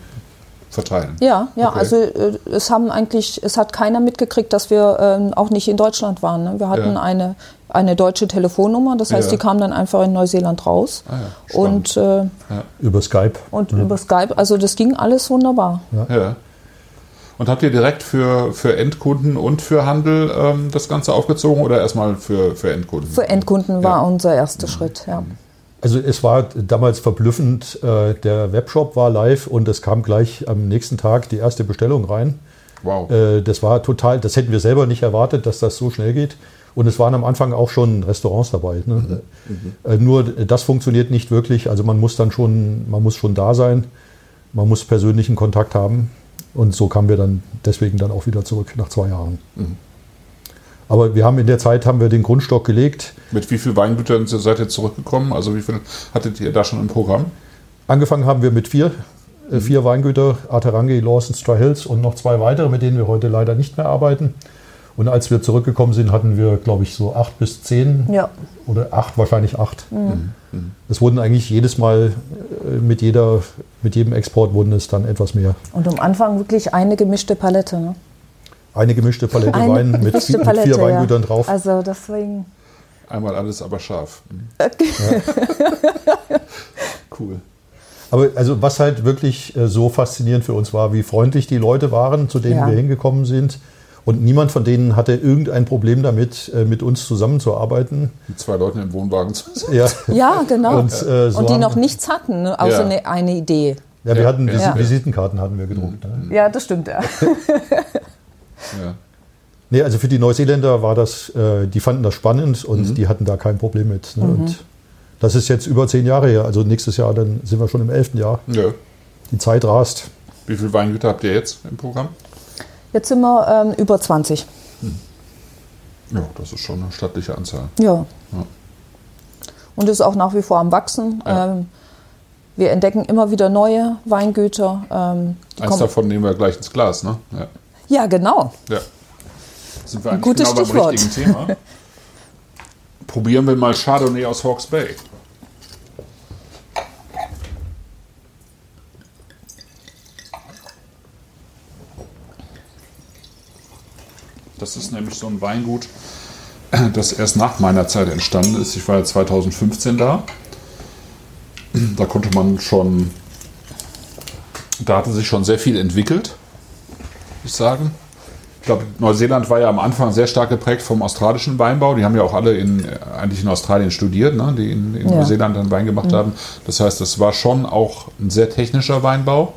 verteilen. ja, ja. Okay. Also äh, es haben eigentlich, es hat keiner mitgekriegt, dass wir ähm, auch nicht in Deutschland waren. Ne? Wir hatten Ja. eine, eine deutsche Telefonnummer, das heißt, Ja. die kam dann einfach in Neuseeland raus. Ah ja, und äh, Über Skype. und über Skype, also das ging alles wunderbar. Ja. Und habt ihr direkt für, für Endkunden und für Handel ähm, das Ganze aufgezogen oder erstmal für, für Endkunden? Für Endkunden war Ja. unser erster Schritt, ja. Also es war damals verblüffend, äh, der Webshop war live und es kam gleich am nächsten Tag die erste Bestellung rein. Wow. Äh, Das war total, das hätten wir selber nicht erwartet, dass das so schnell geht. Und es waren am Anfang auch schon Restaurants dabei. Ne? Äh, Nur das funktioniert nicht wirklich. Also man muss dann schon, man muss schon da sein, man muss persönlichen Kontakt haben. Und so kamen wir dann deswegen dann auch wieder zurück nach zwei Jahren. Aber wir haben in der Zeit haben wir den Grundstock gelegt. Mit wie vielen Weingütern seid ihr zurückgekommen? Also wie viel hattet ihr da schon im Programm? Angefangen haben wir mit vier, äh, vier Weingüter, Atarangi, Lawson, Stra Hills und noch zwei weitere, mit denen wir heute leider nicht mehr arbeiten. Und als wir zurückgekommen sind, hatten wir, glaube ich, so acht bis zehn Ja. oder acht, wahrscheinlich acht. Es wurden eigentlich jedes Mal äh, mit, jeder, mit jedem Export wurden es dann etwas mehr. Und am Anfang wirklich eine gemischte Palette. Ne? Eine gemischte Palette Eine Wein mit, vi- mit Palette, vier ja. Weingütern drauf. Also deswegen. Einmal alles aber scharf. Mhm. Cool. Aber also was halt wirklich äh, so faszinierend für uns war, wie freundlich die Leute waren, zu denen Ja. wir hingekommen sind. Und niemand von denen hatte irgendein Problem damit, äh, mit uns zusammenzuarbeiten. Mit zwei Leuten im Wohnwagen zu sitzen. Ja, Ja, genau. Und, äh, so Und die noch nichts hatten, ne? außer Ja. eine, eine Idee. ja wir Ja, hatten ja. Visi- Ja. Visitenkarten hatten wir gedruckt. Ne? Ja, das stimmt, ja. Ja. Nee, also für die Neuseeländer war das, äh, die fanden das spannend und die hatten da kein Problem mit. Ne? Und das ist jetzt über zehn Jahre her. Also nächstes Jahr, dann sind wir schon im elften Jahr. ja. Die Zeit rast. Wie viele Weingüter habt ihr jetzt im Programm? Jetzt sind wir ähm, über 20. Ja, das ist schon eine stattliche Anzahl. Ja. Ja. Und ist auch nach wie vor am Wachsen. Ja. Ähm, wir entdecken immer wieder neue Weingüter. Ähm, Eins davon nehmen wir gleich ins Glas, ne? Ja, ja genau. Ja. Sind wir Ein gutes genau Stichwort. Probieren wir mal Chardonnay aus Hawke's Bay. Das ist nämlich so ein Weingut, das erst nach meiner Zeit entstanden ist. Ich war ja 2015 da. Da konnte man schon, da hatte sich schon sehr viel entwickelt, ich sagen. Ich glaube, Neuseeland war ja am Anfang sehr stark geprägt vom australischen Weinbau. Die haben ja auch alle in, eigentlich in Australien studiert, ne? die in, in ja. Neuseeland dann Wein gemacht mhm. haben. Das heißt, das war schon auch ein sehr technischer Weinbau,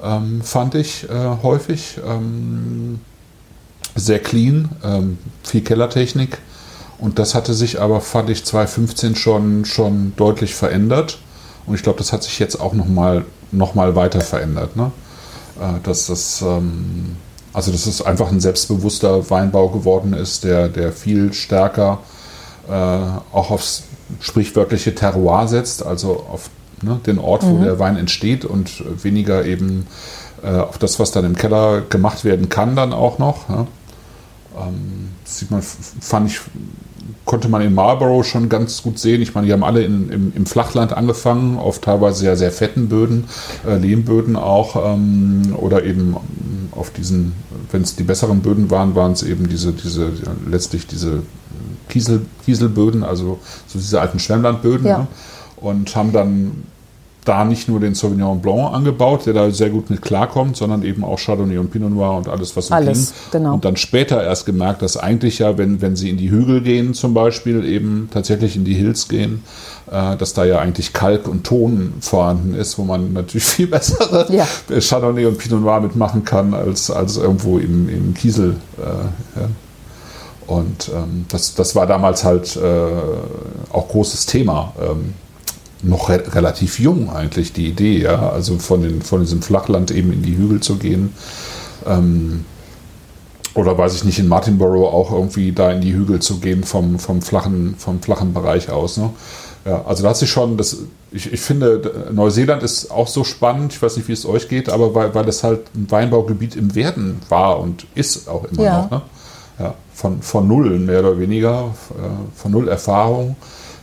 ähm, fand ich äh, häufig. Ähm, sehr clean, ähm, viel Kellertechnik. Und das hatte sich aber, fand ich, 2015 schon, schon deutlich verändert. Und ich glaube, das hat sich jetzt auch nochmal noch mal weiter verändert. Ne? Äh, dass das, ähm, also dass es einfach ein selbstbewusster Weinbau geworden ist, der, der viel stärker äh, auch aufs sprichwörtliche Terroir setzt, also auf ne, den Ort, wo mhm. der Wein entsteht und weniger eben äh, auf das, was dann im Keller gemacht werden kann, dann auch noch. Ja? Ähm, sieht man, fand ich, konnte man in Marlborough schon ganz gut sehen. Ich meine, die haben alle in, im, im, Flachland angefangen, auf teilweise sehr, sehr fetten Böden, äh, Lehmböden auch, ähm, oder eben auf diesen, wenn es die besseren Böden waren, waren es eben diese, diese, letztlich diese Kiesel, Kieselböden, also so diese alten Schwemmlandböden. Ja. Ne? Und haben dann da nicht nur den Sauvignon Blanc angebaut, der da sehr gut mit klarkommt, sondern eben auch Chardonnay und Pinot Noir und alles, was so alles, ging. Genau. Und dann später erst gemerkt, dass eigentlich ja, wenn, wenn sie in die Hügel gehen zum Beispiel, eben tatsächlich in die Hills gehen, äh, dass da ja eigentlich Kalk und Ton vorhanden ist, wo man natürlich viel bessere ja. Chardonnay und Pinot Noir mitmachen kann, als, als irgendwo im, im Kiesel. Äh, ja. Und ähm, das, das war damals halt äh, auch großes Thema. Ähm, noch re relativ jung eigentlich, die Idee, ja. Also von, den, von diesem Flachland eben in die Hügel zu gehen. Ähm, oder weiß ich nicht, in Martinborough auch irgendwie da in die Hügel zu gehen vom, vom, flachen, vom flachen Bereich aus. Ne? Ja, also da hat sich schon, das, ich, ich finde, Neuseeland ist auch so spannend, ich weiß nicht, wie es euch geht, aber weil, weil es halt ein Weinbaugebiet im Werden war und ist auch immer ja. noch. Ne? Ja, von, von null mehr oder weniger, äh, von null Erfahrung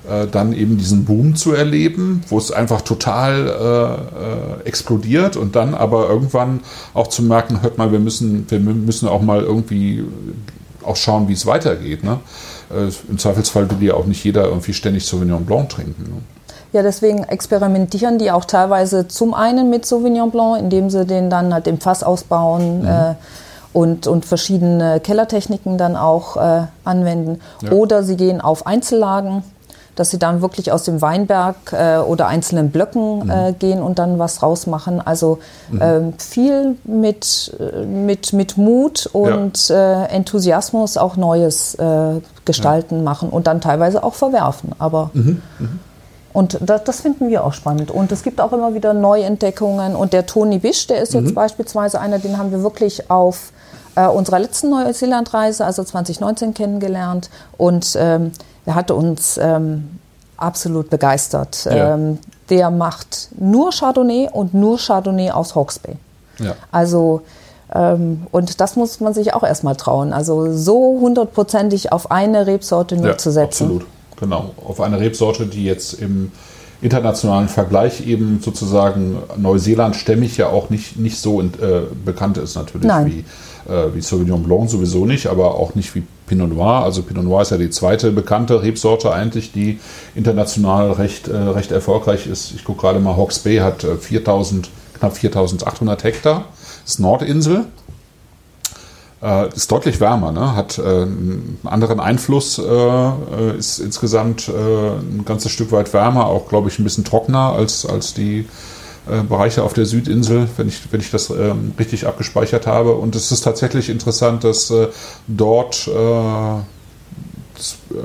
äh, dann eben diesen Boom zu erleben, wo es einfach total äh, äh, explodiert und dann aber irgendwann auch zu merken, hört mal, wir müssen, wir müssen auch mal irgendwie auch schauen, wie es weitergeht. Ne? Äh, Im Zweifelsfall will ja auch nicht jeder irgendwie ständig Sauvignon Blanc trinken. Ne? Ja, deswegen experimentieren die auch teilweise zum einen mit Sauvignon Blanc, indem sie den dann halt im Fass ausbauen. Mhm. Äh, und, und verschiedene Kellertechniken dann auch äh, anwenden. Ja. Oder sie gehen auf Einzellagen dass sie dann wirklich aus dem Weinberg äh, oder einzelnen Blöcken äh, mhm. gehen und dann was rausmachen. Also mhm. ähm, viel mit, äh, mit, mit Mut und ja. äh, Enthusiasmus auch Neues äh, gestalten, ja. machen und dann teilweise auch verwerfen. Aber mhm. mhm. Und das, das, finden wir auch spannend. Und es gibt auch immer wieder Neuentdeckungen. Und der Toni Bisch, der ist jetzt mhm. beispielsweise einer, den haben wir wirklich auf äh, unserer letzten Neuseelandreise, also 2019, kennengelernt. Und ähm, der hat uns ähm, absolut begeistert. Ja. Ähm, der macht nur Chardonnay und nur Chardonnay aus Hawke's Bay. Ja. Also ähm, und das muss man sich auch erstmal trauen. Also so hundertprozentig auf eine Rebsorte nur ja, zu setzen. Absolut, genau. Auf eine Rebsorte, die jetzt im internationalen Vergleich eben sozusagen Neuseeland stämmig ja auch nicht, nicht so äh, bekannt ist natürlich Nein. wie äh, wie Sauvignon Blanc sowieso nicht, aber auch nicht wie Pinot Noir. Also Pinot Noir ist ja die zweite bekannte Rebsorte eigentlich, die international recht, äh, recht erfolgreich ist. Ich gucke gerade mal, Hawke's Bay hat 4000, äh, knapp 4800 Hektar, ist Nordinsel. Äh, ist deutlich wärmer, ne? hat äh, einen anderen Einfluss, äh, ist insgesamt ein ganzes Stück weit wärmer, auch glaube ich ein bisschen trockener als, als die äh, Bereiche auf der Südinsel, wenn ich, wenn ich das ähm, richtig abgespeichert habe. Und es ist tatsächlich interessant, dass äh, dort äh, das, äh,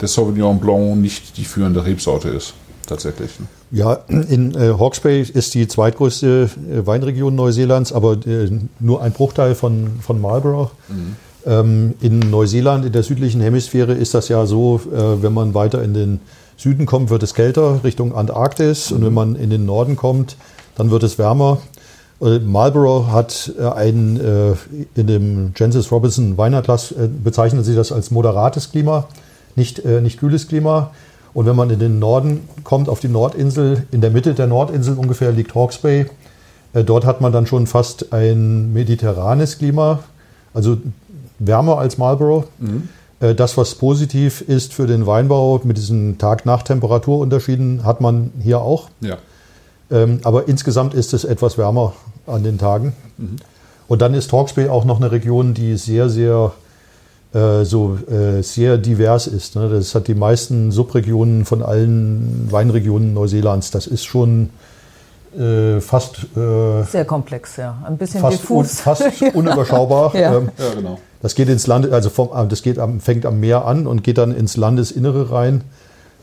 der Sauvignon Blanc nicht die führende Rebsorte ist. Tatsächlich. Ne? Ja, in äh, Hawke's Bay ist die zweitgrößte äh, Weinregion Neuseelands, aber nur ein Bruchteil von, von Marlborough. Mhm. Ähm, in Neuseeland, in der südlichen Hemisphäre, ist das ja so, wenn man weiter in den Süden kommt, wird es kälter, Richtung Antarktis. Und wenn man in den Norden kommt, dann wird es wärmer. Äh, Marlborough hat äh, einen, äh, in dem Jancis Robinson Weinatlas bezeichnet sie das als moderates Klima, nicht, nicht kühles Klima. Und wenn man in den Norden kommt, auf die Nordinsel, in der Mitte der Nordinsel ungefähr liegt Hawke's Bay. Dort hat man dann schon fast ein mediterranes Klima, also wärmer als Marlborough. Mhm. Äh, Das, was positiv ist für den Weinbau mit diesen Tag-Nacht-Temperaturunterschieden, hat man hier auch. Ja. Ähm, aber insgesamt ist es etwas wärmer an den Tagen. Und dann ist Hawke's Bay auch noch eine Region, die sehr, sehr, äh, so, äh, sehr divers ist. Ne? Das hat die meisten Subregionen von allen Weinregionen Neuseelands. Das ist schon äh, fast, äh, Sehr komplex, ja. Ein bisschen fast, un, diffus. fast unüberschaubar. Ja. Ähm, Ja, genau. Das geht ins Land, also vom, äh, das geht am, fängt am Meer an und geht dann ins Landesinnere rein,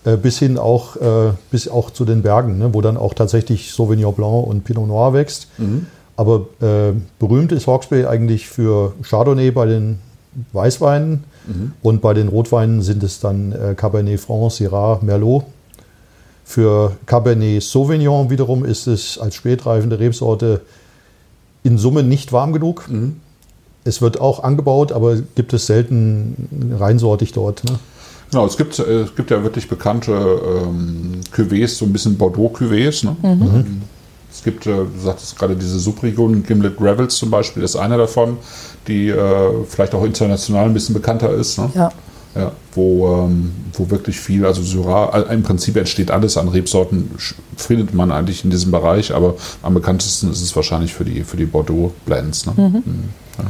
äh, bis hin auch, äh, bis auch zu den Bergen, ne, wo dann auch tatsächlich Sauvignon Blanc und Pinot Noir wächst. Aber äh, berühmt ist Hawke's Bay eigentlich für Chardonnay bei den Weißweinen und bei den Rotweinen sind es dann äh, Cabernet Franc, Syrah, Merlot. Für Cabernet Sauvignon wiederum ist es als spätreifende Rebsorte in Summe nicht warm genug. Es wird auch angebaut, aber gibt es selten reinsortig dort. Ne? Genau, es gibt, äh, es gibt ja wirklich bekannte ähm, Cuvées, so ein bisschen Bordeaux-Cuvées. Ne? Ähm, Es gibt, äh, du sagtest gerade diese Subregion, Gimlet Gravels zum Beispiel, ist einer davon, die äh, vielleicht auch international ein bisschen bekannter ist. Ne? Ja. Ja, wo, ähm, wo wirklich viel, also Syrah, äh, im Prinzip entsteht alles an Rebsorten, findet man eigentlich in diesem Bereich, aber am bekanntesten ist es wahrscheinlich für die, für die Bordeaux-Blends. Ne? Mhm. Ja,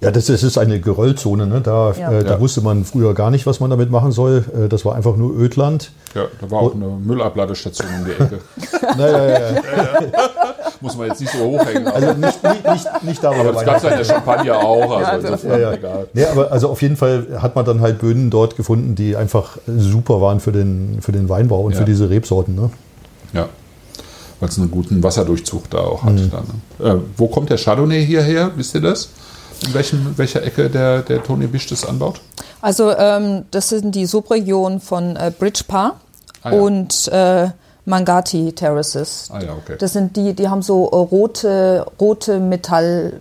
das, das ist eine Geröllzone. Ne? Da, Ja. äh, da Ja. wusste man früher gar nicht, was man damit machen soll. Äh, das war einfach nur Ödland. Ja, da war auch eine Müllabladestation um die Ecke. Naja, ja, ja. Muss man jetzt nicht so hochhängen. Also nicht, nicht, nicht, nicht da, wo aber der das gab es ja in der Champagne auch. Also, also- Ja, ja. egal. Nee, aber also auf jeden Fall hat man dann halt Böden dort gefunden, die einfach super waren für den, für den Weinbau und Ja. für diese Rebsorten. Ne? Ja. Weil es einen guten Wasserdurchzug da auch hat. Mhm. Dann, ne? äh, wo kommt der Chardonnay hierher? Wisst ihr das? In welchem, welcher Ecke der, der Tony Bisch das anbaut? Also ähm, das sind die Subregionen von äh, Bridge Par Ah, ja. und äh, Mangati Terraces. Ah ja, okay. Das sind die, die haben so äh, rote, rote Metall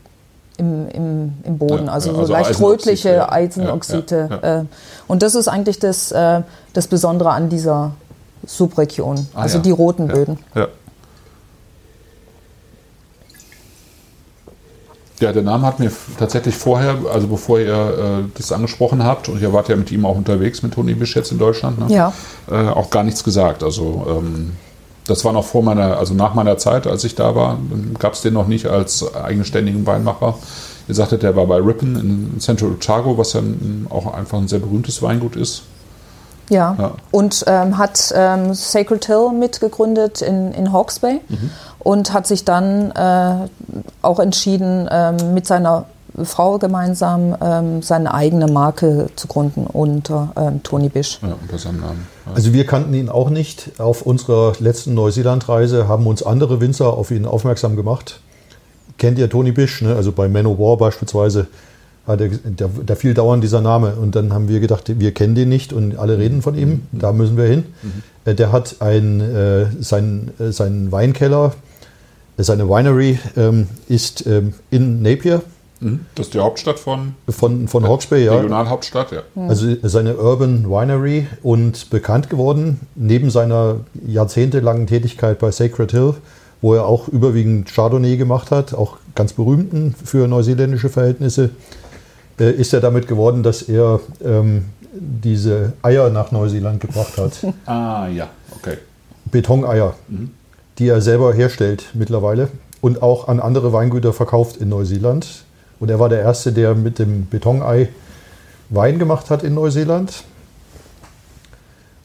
im, im, im Boden, Ja, also, ja, so also leicht Eisenoxid, rötliche. Eisenoxide. Äh, und das ist eigentlich das, äh, das Besondere an dieser Subregion, Ah, also die roten. Böden. Ja. Ja, der Name hat mir tatsächlich vorher, also bevor ihr äh, das angesprochen habt, und ihr wart ja mit ihm auch unterwegs, mit Toni Bisch jetzt in Deutschland, ne? Ja. äh, auch gar nichts gesagt. Also ähm, das war noch vor meiner, also nach meiner Zeit, als ich da war, gab es den noch nicht als eigenständigen Weinmacher. Ihr sagtet, der war bei Ripon in Central Otago, was ja auch einfach ein sehr berühmtes Weingut ist. Ja. Ja. Und ähm, hat ähm, Sacred Hill mitgegründet in, in Hawke's Bay Mhm. Und hat sich dann äh, auch entschieden, ähm, mit seiner Frau gemeinsam ähm, seine eigene Marke zu gründen unter ähm, Tony Bisch. Ja, unter seinem Namen. Ja. Also wir kannten ihn auch nicht. Auf unserer letzten Neuseeland-Reise haben uns andere Winzer auf ihn aufmerksam gemacht. Kennt ihr Tony Bisch? Ne? Also bei Manowar beispielsweise, hat er, da, da fiel dauernd dieser Name. Und dann haben wir gedacht, wir kennen den nicht und alle reden von ihm. Da müssen wir hin. Äh, Der hat ein, äh, sein, äh, seinen Weinkeller, äh, seine Winery ähm, ist ähm, in Napier Mhm. Das ist die Hauptstadt von von, von Hawke's Bay. Ja. Regionalhauptstadt, ja. Also seine Urban Winery und bekannt geworden, neben seiner jahrzehntelangen Tätigkeit bei Sacred Hill, wo er auch überwiegend Chardonnay gemacht hat, auch ganz berühmten für neuseeländische Verhältnisse, äh, ist er damit geworden, dass er ähm, diese Eier nach Neuseeland gebracht hat. Ah, ja, okay. Betoneier, die er selber herstellt mittlerweile und auch an andere Weingüter verkauft in Neuseeland. Und er war der Erste, der mit dem Betonei Wein gemacht hat in Neuseeland.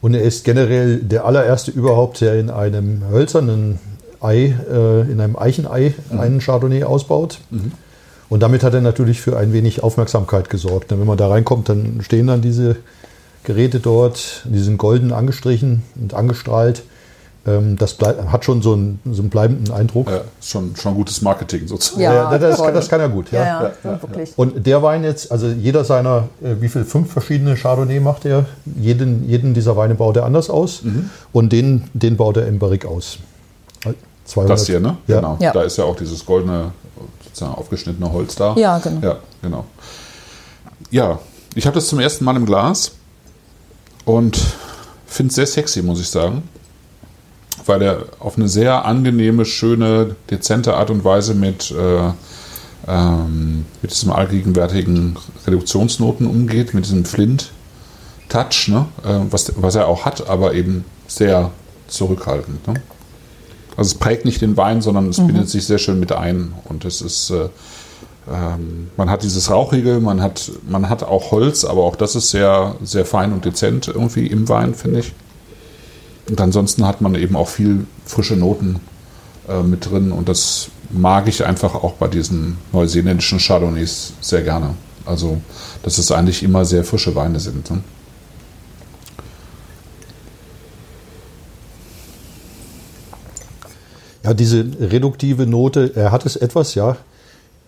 Und er ist generell der allererste überhaupt, der in einem hölzernen Ei, äh, in einem Eichenei einen Chardonnay ausbaut. Und damit hat er natürlich für ein wenig Aufmerksamkeit gesorgt. Denn wenn man da reinkommt, dann stehen dann diese Geräte dort, die sind golden angestrichen und angestrahlt. Ähm, das hat schon so einen, so einen bleibenden Eindruck. Ja, schon, schon gutes Marketing sozusagen. Ja, das, das kann er gut. Ja. Ja, ja, wirklich. Und der Wein jetzt, also jeder seiner, äh, wie viel, fünf verschiedene Chardonnay macht er. Jeden, jeden dieser Weine baut er anders aus. Und den, den baut er im Barrique aus. 200. Das hier, ne? Ja. Genau. Ja. Da ist ja auch dieses goldene, sozusagen aufgeschnittene Holz da. Ja, genau. Ja, genau. Ja, ich habe das zum ersten Mal im Glas und finde es sehr sexy, muss ich sagen. Weil er auf eine sehr angenehme, schöne, dezente Art und Weise mit, äh, ähm, mit diesem allgegenwärtigen Reduktionsnoten umgeht, mit diesem Flint-Touch, ne? äh, was, was er auch hat, aber eben sehr zurückhaltend. Ne? Also es prägt nicht den Wein, sondern es bindet sich sehr schön mit ein. Und es ist, äh, ähm, man hat dieses Rauchige, man hat, man hat auch Holz, aber auch das ist sehr, sehr fein und dezent irgendwie im Wein, finde ich. Und ansonsten hat man eben auch viel frische Noten äh, mit drin und das mag ich einfach auch bei diesen neuseeländischen Chardonnays sehr gerne. Also, dass es eigentlich immer sehr frische Weine sind. Ne? Ja, diese reduktive Note, er hat es etwas, ja.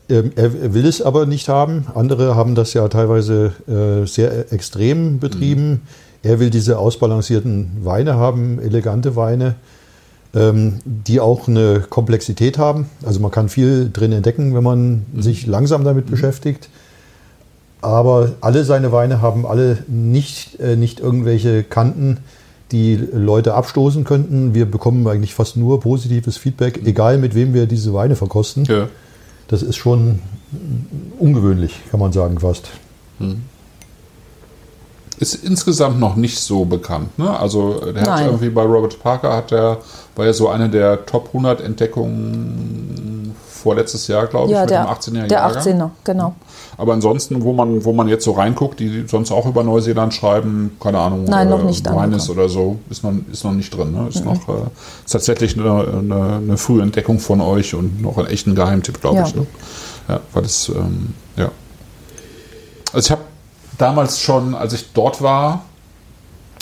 Ähm, Er will es aber nicht haben. Andere haben das ja teilweise äh, sehr extrem betrieben. Er will diese ausbalancierten Weine haben, elegante Weine, ähm, die auch eine Komplexität haben. Also man kann viel drin entdecken, wenn man sich langsam damit beschäftigt. Aber alle seine Weine haben alle nicht, äh, nicht irgendwelche Kanten, die Leute abstoßen könnten. Wir bekommen eigentlich fast nur positives Feedback, egal mit wem wir diese Weine verkosten. Ja. Das ist schon ungewöhnlich, kann man sagen fast. Ist insgesamt noch nicht so bekannt. Ne? Also der hat Nein. irgendwie bei Robert Parker hat der, war ja so eine der Top 100 Entdeckungen vorletztes Jahr, glaube ich, Ja, mit der, dem 18er der Jahrgang. 18er, genau. Aber ansonsten, wo man, wo man jetzt so reinguckt, die sonst auch über Neuseeland schreiben, keine Ahnung, Nein, noch nicht Wines angekommen. oder so, ist noch, ist noch nicht drin. Ne? Ist noch äh, ist tatsächlich eine, eine, eine frühe Entdeckung von euch und noch ein echten Geheimtipp, glaube Ja. ich. Ne? Ja, weil das, ähm, ja. Also ich habe damals schon, als ich dort war,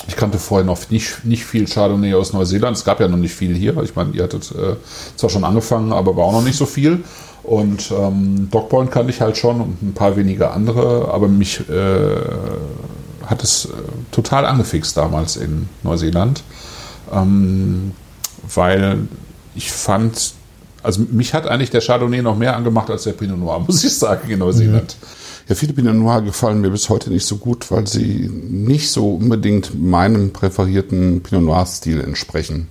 ich kannte vorher noch nicht, nicht viel Chardonnay aus Neuseeland. Es gab ja noch nicht viel hier. Ich meine, ihr hattet äh, zwar schon angefangen, aber war auch noch nicht so viel. Und ähm, Dogpoint kannte ich halt schon und ein paar wenige andere, aber mich äh, hat es äh, total angefixt damals in Neuseeland, ähm, weil ich fand, also mich hat eigentlich der Chardonnay noch mehr angemacht als der Pinot Noir, muss ich sagen, in Neuseeland. Ja, viele Pinot Noir gefallen mir bis heute nicht so gut, weil sie nicht so unbedingt meinem präferierten Pinot Noir-Stil entsprechen.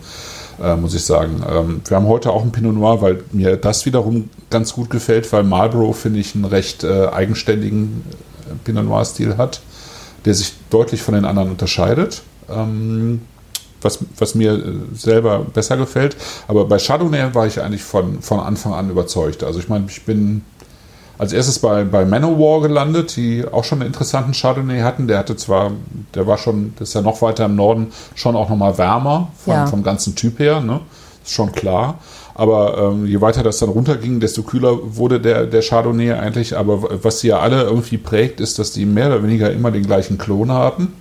äh, muss ich sagen. Ähm, wir haben heute auch einen Pinot Noir, weil mir das wiederum ganz gut gefällt, weil Marlborough, finde ich, einen recht äh, eigenständigen äh, Pinot Noir-Stil hat, der sich deutlich von den anderen unterscheidet. Ähm, was, was mir äh, selber besser gefällt. Aber bei Chardonnay war ich eigentlich von, von Anfang an überzeugt. Also ich meine, ich bin als erstes bei, bei Manowar gelandet, die auch schon einen interessanten Chardonnay hatten. Der hatte zwar, der war schon, das ist ja noch weiter im Norden, schon auch nochmal wärmer von, Ja. vom ganzen Typ her, ne? Ist schon klar. Aber ähm, je weiter das dann runterging, desto kühler wurde der, der Chardonnay eigentlich. Aber was sie ja alle irgendwie prägt, ist, dass die mehr oder weniger immer den gleichen Klon haben.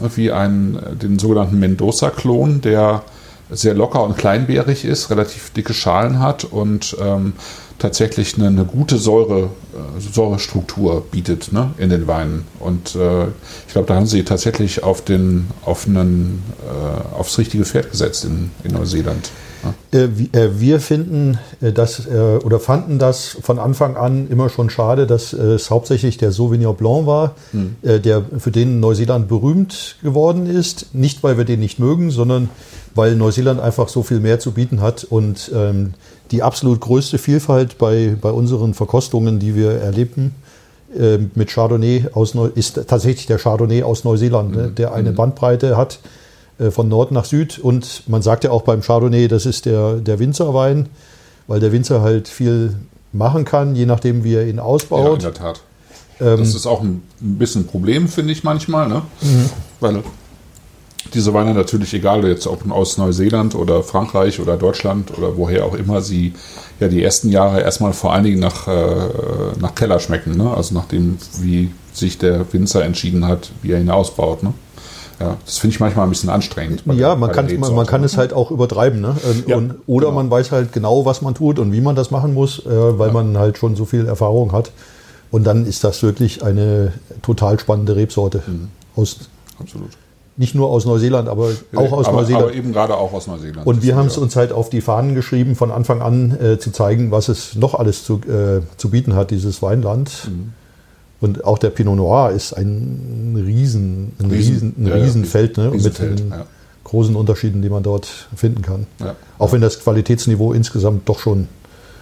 Irgendwie einen, den sogenannten Mendoza-Klon, der sehr locker und kleinbeerig ist, relativ dicke Schalen hat und ähm, tatsächlich eine, eine gute Säure, äh, Säurestruktur bietet ne, in den Weinen. Und äh, ich glaube, da haben sie tatsächlich auf, den, auf einen, äh, aufs richtige Pferd gesetzt in, in Neuseeland. Ja. Äh, wi- äh, Wir finden äh, das äh, oder fanden das von Anfang an immer schon schade, dass äh, es hauptsächlich der Sauvignon Blanc war, äh, der für den Neuseeland berühmt geworden ist. Nicht, weil wir den nicht mögen, sondern weil Neuseeland einfach so viel mehr zu bieten hat und ähm, die absolut größte Vielfalt bei, bei unseren Verkostungen, die wir erleben, äh, mit Chardonnay aus Neu ist tatsächlich der Chardonnay aus Neuseeland, ne, der eine Bandbreite hat äh, von Nord nach Süd. Und man sagt ja auch beim Chardonnay, das ist der, der Winzerwein, weil der Winzer halt viel machen kann, je nachdem, wie er ihn Ja, in ausbaut. der Tat. Ähm, Das ist auch ein, ein bisschen ein Problem, finde ich manchmal, ne? weil diese Weine natürlich, egal jetzt ob aus Neuseeland oder Frankreich oder Deutschland oder woher auch immer, sie ja die ersten Jahre erstmal vor allen Dingen nach, äh, nach Keller schmecken, ne? also nach dem, wie sich der Winzer entschieden hat, wie er ihn ausbaut. Ne? Ja, das finde ich manchmal ein bisschen anstrengend. Ja, man kann, man, man kann es halt auch übertreiben. Ne? Ähm, Ja, und, oder genau. man weiß halt genau, was man tut und wie man das machen muss, äh, weil man halt schon so viel Erfahrung hat. Und dann ist das wirklich eine total spannende Rebsorte. Mhm. Aus, Absolut. Nicht nur aus Neuseeland, aber auch aus aber, Neuseeland. Aber eben gerade auch aus Neuseeland. Und wir haben es uns halt auf die Fahnen geschrieben, von Anfang an äh, zu zeigen, was es noch alles zu, äh, zu bieten hat, dieses Weinland. Mhm. Und auch der Pinot Noir ist ein Riesen, ein Riesen- ein Riesenfeld, ne? Riesenfeld, mit den ja. großen Unterschieden, die man dort finden kann. Ja. Auch wenn das Qualitätsniveau insgesamt doch schon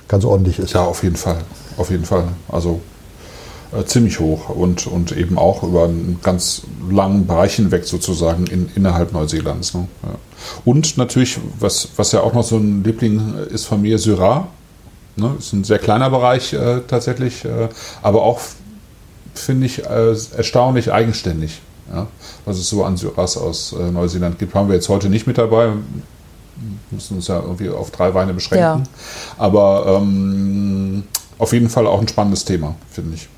ganz ordentlich ist. Ja, auf jeden Fall. Auf jeden Fall. Also äh, ziemlich hoch und, und eben auch über einen ganz langen Bereich hinweg sozusagen in, innerhalb Neuseelands. Ne? Ja. Und natürlich, was, was ja auch noch so ein Liebling ist von mir, Syrah. Ne? Ist ein sehr kleiner Bereich äh, tatsächlich, äh, aber auch finde ich äh, erstaunlich eigenständig. Ja? Was es so an Syrahs aus äh, Neuseeland gibt, haben wir jetzt heute nicht mit dabei. Müssen uns ja irgendwie auf drei Weine beschränken. Ja. Aber ähm, auf jeden Fall auch ein spannendes Thema, finde ich.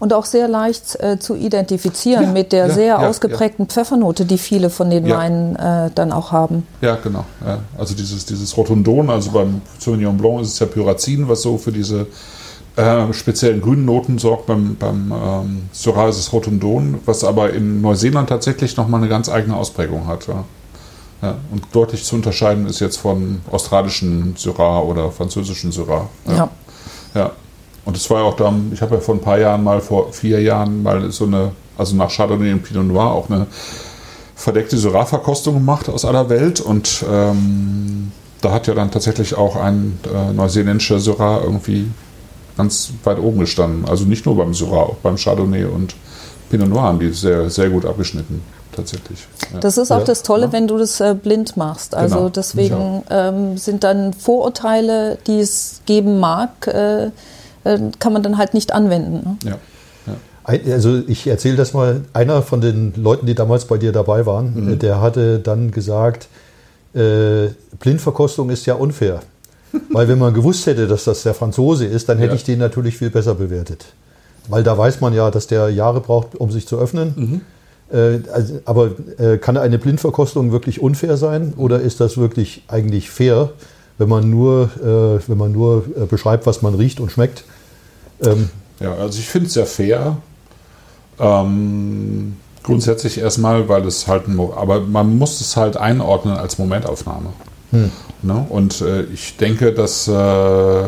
Ja. Und auch sehr leicht äh, zu identifizieren Ja, mit der ja, sehr ja, ausgeprägten Pfeffernote, die viele von den Ja. Weinen äh, dann auch haben. Ja, genau. Ja. Also dieses, dieses Rotundon, also beim Sauvignon Blanc ist es ja Pyrazin, was so für diese äh, speziellen grünen Noten sorgt. Beim, beim ähm, Syrah ist es Rotundon, was aber in Neuseeland tatsächlich nochmal eine ganz eigene Ausprägung hat. Ja. Ja, und deutlich zu unterscheiden ist jetzt von australischen Syrah oder französischen Syrah. Ja. Ja. Und es war ja auch da, ich habe ja vor ein paar Jahren mal, vor vier Jahren mal so eine, also nach Chardonnay und Pinot Noir auch eine verdeckte Syrah-Verkostung gemacht aus aller Welt und ähm, da hat ja dann tatsächlich auch ein äh, neuseeländischer Syrah irgendwie ganz weit oben gestanden. Also nicht nur beim Syrah, auch beim Chardonnay und Pinot Noir haben die sehr, sehr gut abgeschnitten, tatsächlich. Ja. Das ist auch Ja. das Tolle, Ja. wenn du das äh, blind machst. Also Genau. deswegen ähm, sind dann Vorurteile, die es geben mag, äh, kann man dann halt nicht anwenden. Ne? ja. Also ich erzähle das mal, einer von den Leuten, die damals bei dir dabei waren, Mhm. äh, der hatte dann gesagt, äh, Blindverkostung ist ja unfair. Weil wenn man gewusst hätte, dass das der Franzose ist, dann hätte Ja. ich den natürlich viel besser bewertet. Weil da weiß man ja, dass der Jahre braucht, um sich zu öffnen. Mhm. Äh, also, aber äh, kann eine Blindverkostung wirklich unfair sein oder ist das wirklich eigentlich fair, wenn man nur, äh, wenn man nur äh, beschreibt, was man riecht und schmeckt? Ähm, Ja, also ich finde es sehr fair. Ähm, grundsätzlich erstmal, weil es halt, ein, Mo- aber man muss es halt einordnen als Momentaufnahme. Ne? Und äh, ich denke, dass äh,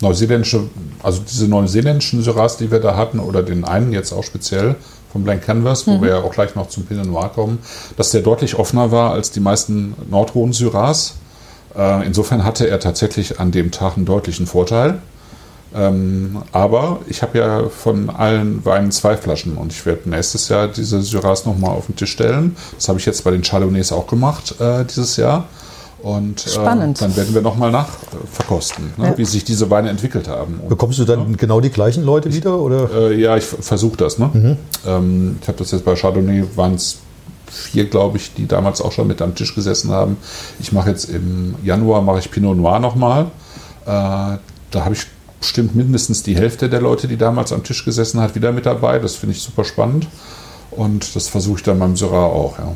neuseeländische, also diese neuseeländischen Syrahs, die wir da hatten, oder den einen jetzt auch speziell vom Blank Canvas, wo wir ja auch gleich noch zum Pinot Noir kommen, dass der deutlich offener war als die meisten nordhohen Syrahs. Äh, insofern hatte er tatsächlich an dem Tag einen deutlichen Vorteil. Ähm, aber ich habe ja von allen Weinen zwei Flaschen und ich werde nächstes Jahr diese Syrahs nochmal auf den Tisch stellen. Das habe ich jetzt bei den Chardonnays auch gemacht äh, dieses Jahr. Und äh, Spannend. dann werden wir nochmal nachverkosten, ne, Ja. wie sich diese Weine entwickelt haben. Und, Bekommst du dann genau die gleichen Leute wieder? Oder? äh, ja, ich versuche das. Ne? Ähm, ich habe das jetzt bei Chardonnay, waren es vier, glaube ich, die damals auch schon mit am Tisch gesessen haben. Ich mache jetzt im Januar mache ich Pinot Noir nochmal. Äh, da habe ich bestimmt mindestens die Hälfte der Leute, die damals am Tisch gesessen hat, wieder mit dabei. Das finde ich super spannend. Und das versuche ich dann beim Syrah auch, ja.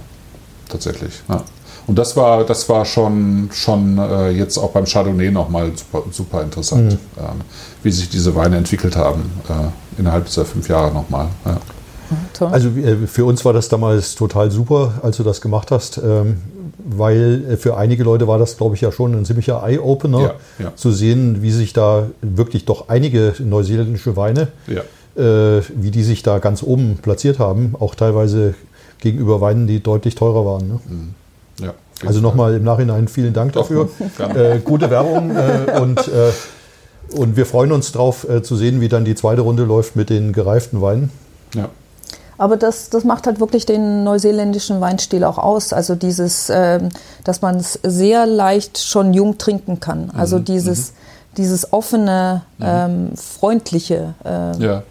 Tatsächlich. Ja. Und das war, das war schon, schon äh, jetzt auch beim Chardonnay nochmal super, super interessant, ähm, wie sich diese Weine entwickelt haben äh, innerhalb dieser fünf Jahre nochmal. Ja. Toll. Also äh, für uns war das damals total super, als du das gemacht hast, ähm, weil äh, für einige Leute war das, glaube ich, ja schon ein ziemlicher Eye-Opener, Ja, ja. zu sehen, wie sich da wirklich doch einige neuseeländische Weine, Ja. äh, wie die sich da ganz oben platziert haben, auch teilweise gegenüber Weinen, die deutlich teurer waren. Ne? ja. Also nochmal im Nachhinein vielen Dank dafür. Äh, gute Werbung äh, und, äh, und wir freuen uns drauf äh, zu sehen, wie dann die zweite Runde läuft mit den gereiften Weinen. Ja. Aber das, das macht halt wirklich den neuseeländischen Weinstil auch aus. Also dieses, ähm, dass man es sehr leicht schon jung trinken kann. Also dieses, dieses offene, ähm, freundliche äh, ja.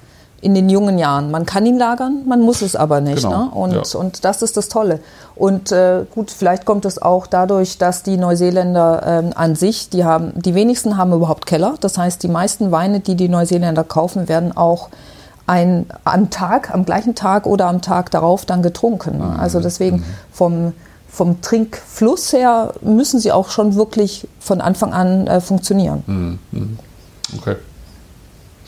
in den jungen Jahren. Man kann ihn lagern, man muss es aber nicht. Genau, Ne? Und, ja. und das ist das Tolle. Und äh, gut, vielleicht kommt es auch dadurch, dass die Neuseeländer ähm, an sich, die haben, die wenigsten haben überhaupt Keller. Das heißt, die meisten Weine, die die Neuseeländer kaufen, werden auch ein, am Tag, am gleichen Tag oder am Tag darauf dann getrunken. Ne? Also deswegen vom, vom Trinkfluss her müssen sie auch schon wirklich von Anfang an äh, funktionieren. Okay.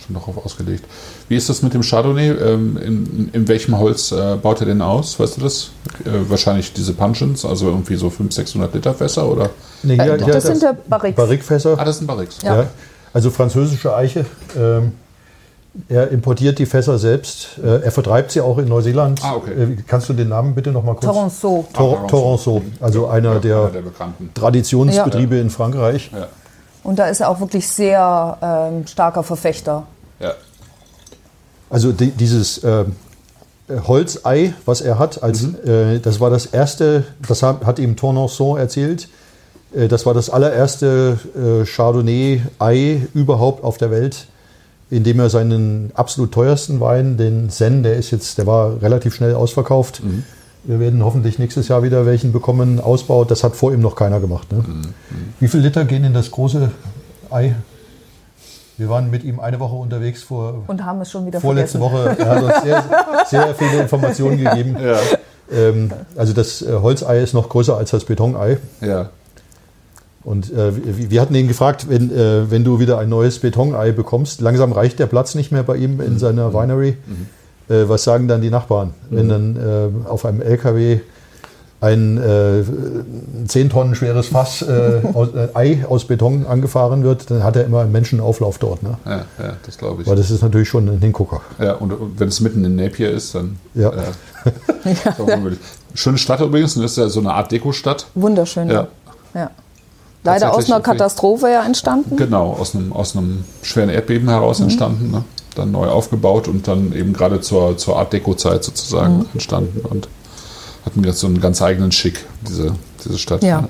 Schon darauf ausgelegt. Wie ist das mit dem Chardonnay? Ähm, in, in welchem Holz äh, baut er denn aus? Weißt du das? Äh, wahrscheinlich diese Puncheons, also irgendwie so 500, 600 Liter Fässer oder? Nee, Äh, das sind ja Barriques. Barrique-Fässer. Ah, das sind Barriques. Ja. Ja. Also französische Eiche. Ähm, er importiert die Fässer selbst. Äh, er vertreibt sie auch in Neuseeland. Ah, okay. Äh, kannst du den Namen bitte noch mal kurz? Toronceau. Tor Ah, Toronceau. Also einer Ja, der einer der bekannten. Traditionsbetriebe in Frankreich. Ja. Und da ist er auch wirklich sehr ähm, starker Verfechter. Ja. Also die, dieses äh, Holzei, was er hat, als, Mhm. äh, das war das erste, das hat, ihm Tournanson erzählt, äh, das war das allererste äh, Chardonnay-Ei überhaupt auf der Welt, in dem er seinen absolut teuersten Wein, den Zen, der ist jetzt, der war relativ schnell ausverkauft. Mhm. Wir werden hoffentlich nächstes Jahr wieder welchen bekommen, ausbaut. Das hat vor ihm noch keiner gemacht. Ne? Mhm. Wie viele Liter gehen in das große Ei? Wir waren mit ihm eine Woche unterwegs vor, Und haben es schon wieder vorletzte vergessen. Woche. Er hat uns sehr, sehr viele Informationen gegeben. Ja. Ähm, also das äh, Holzei ist noch größer als das Betonei. Ja. Und äh, wir, hatten ihn gefragt, wenn, äh, wenn du wieder ein neues Betonei bekommst, langsam reicht der Platz nicht mehr bei ihm in seiner Winery. Äh, was sagen dann die Nachbarn, wenn dann äh, auf einem LKW ein äh, 10 Tonnen schweres Fass äh, aus, äh, Ei aus Beton angefahren wird, dann hat er immer einen Menschenauflauf dort. Ne? Ja, ja, das glaube ich. Weil das ist natürlich schon ein Hingucker. Ja, und, und wenn es mitten in Napier ist, dann. Ja. Äh, ist auch unmöglich. Schöne Stadt übrigens, das ist ja so eine Art Dekostadt. Wunderschön. Ja. ja. Leider aus einer. Katastrophe ja entstanden. Genau, aus einem, aus einem schweren Erdbeben heraus entstanden. Ne? Dann neu aufgebaut und dann eben gerade zur, zur Art Deco-Zeit sozusagen entstanden und hatten jetzt so einen ganz eigenen Schick, diese, diese Stadt. Ja. Ne?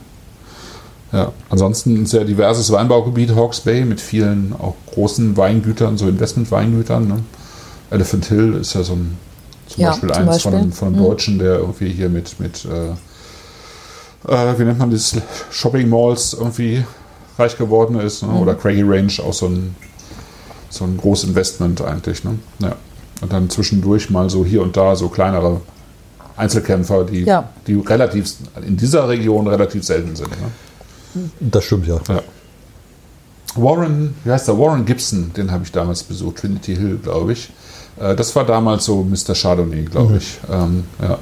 Ja, ansonsten ein sehr diverses Weinbaugebiet, Hawke's Bay, mit vielen auch großen Weingütern, so Investmentweingütern. Ne? Elephant Hill ist ja so ein, zum Ja, Beispiel zum eins Beispiel. von, einem- von einem Deutschen, der irgendwie hier mit, mit äh, äh, wie nennt man das, Shopping Malls irgendwie reich geworden ist. Ne? Oder Craigie Range, auch so ein, so ein großes Investment eigentlich. Ne? Ja. Und dann zwischendurch mal so hier und da so kleinere Einzelkämpfer, die, Ja. die relativ in dieser Region relativ selten sind. Ne? Das stimmt ja. Ja. Warren, wie heißt der? Warren Gibson, den habe ich damals besucht, Trinity Hill, glaube ich. Äh, Das war damals so Mr. Chardonnay, glaube ich. Ähm, ja.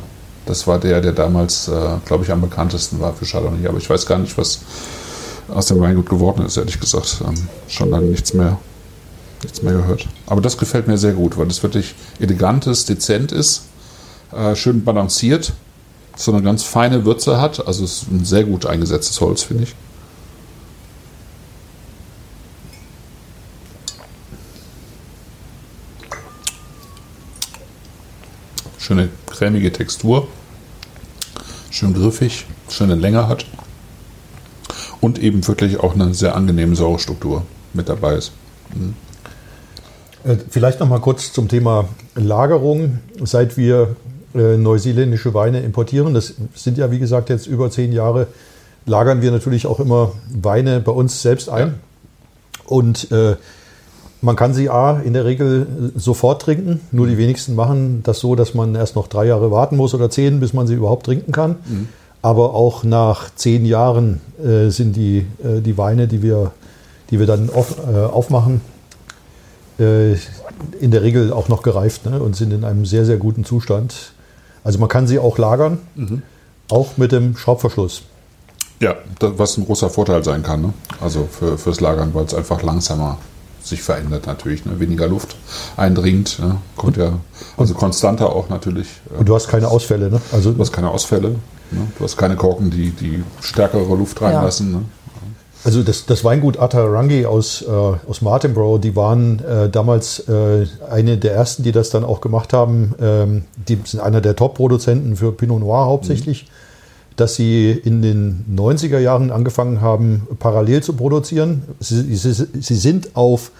Das war der, der damals, äh, glaube ich, am bekanntesten war für Chardonnay. Aber ich weiß gar nicht, was aus dem Weingut geworden ist, ehrlich gesagt. Ähm, schon lange nichts mehr, nichts mehr gehört. Aber das gefällt mir sehr gut, weil es wirklich elegant ist, dezent ist, äh, schön balanciert, so eine ganz feine Würze hat. Also es ist ein sehr gut eingesetztes Holz, finde ich. Schöne cremige Textur, schön griffig, schöne Länge hat und eben wirklich auch eine sehr angenehme Säurestruktur mit dabei ist. Äh, Vielleicht noch mal kurz zum Thema Lagerung. Seit wir äh, neuseeländische Weine importieren, das sind ja wie gesagt jetzt über zehn Jahre, lagern wir natürlich auch immer Weine bei uns selbst ein. Und äh, man kann sie A in der Regel sofort trinken. Nur die wenigsten machen das so, dass man erst noch drei Jahre warten muss oder zehn, bis man sie überhaupt trinken kann. Aber auch nach zehn Jahren äh, sind die, äh, die Weine, die wir, die wir dann auf, äh, aufmachen, äh, in der Regel auch noch gereift ne, und sind in einem sehr, sehr guten Zustand. Also man kann sie auch lagern, auch mit dem Schraubverschluss. Ja, das, was ein großer Vorteil sein kann. Ne? Also für, fürs Lagern, weil es einfach langsamer sich verändert natürlich. Ne? Weniger Luft eindringt. Ne? Kommt ja, also konstanter auch natürlich. äh, Und du hast keine Ausfälle. Ne? Also Du hast keine Ausfälle. Ne? Du hast keine Korken, die, die stärkere Luft reinlassen. Ne? Also das, das Weingut Atarangi aus, äh, aus Martinborough, die waren äh, damals äh, eine der ersten, die das dann auch gemacht haben. Ähm, die sind einer der Top-Produzenten für Pinot Noir hauptsächlich, dass sie in den 90er Jahren angefangen haben, parallel zu produzieren. Sie, sie, sie sind auf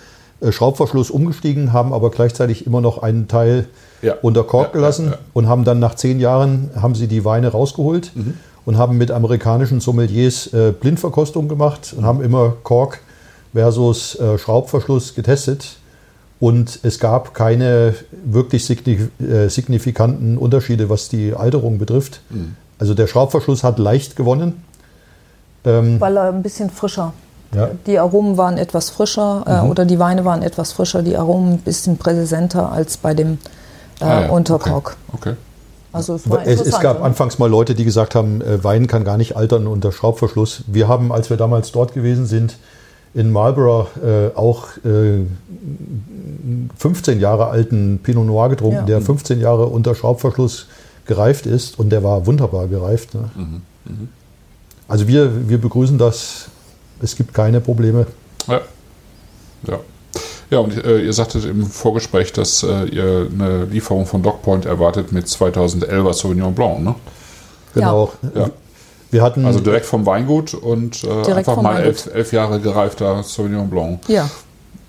äh, Schraubverschluss umgestiegen, haben aber gleichzeitig immer noch einen Teil Ja. unter Kork Ja, gelassen ja. und haben dann nach zehn Jahren haben sie die Weine rausgeholt und haben mit amerikanischen Sommeliers äh, Blindverkostung gemacht und haben immer Kork versus äh, Schraubverschluss getestet. Und es gab keine wirklich äh, signifikanten Unterschiede, was die Alterung betrifft. Also der Schraubverschluss hat leicht gewonnen. Ähm, Weil er ein bisschen frischer. ja. Die Aromen waren etwas frischer äh, oder die Weine waren etwas frischer, die Aromen ein bisschen präsenter als bei dem äh, Ah ja, Unterkork. Okay. okay. Also es Es, es gab oder? anfangs mal Leute, die gesagt haben, äh, Wein kann gar nicht altern unter Schraubverschluss. Wir haben, als wir damals dort gewesen sind, in Marlborough äh, auch äh, 15 Jahre alten Pinot Noir getrunken, Ja. der 15 Jahre unter Schraubverschluss gereift ist und der war wunderbar gereift. Ne? Also wir, wir begrüßen das. Es gibt keine Probleme. Ja. Ja. Ja, und äh, ihr sagtet im Vorgespräch, dass äh, ihr eine Lieferung von Dogpoint erwartet mit 2011er Sauvignon Blanc, ne? Genau. Ja. Wir hatten Also direkt vom Weingut und äh, einfach mal elf, elf Jahre gereifter Sauvignon Blanc. Ja,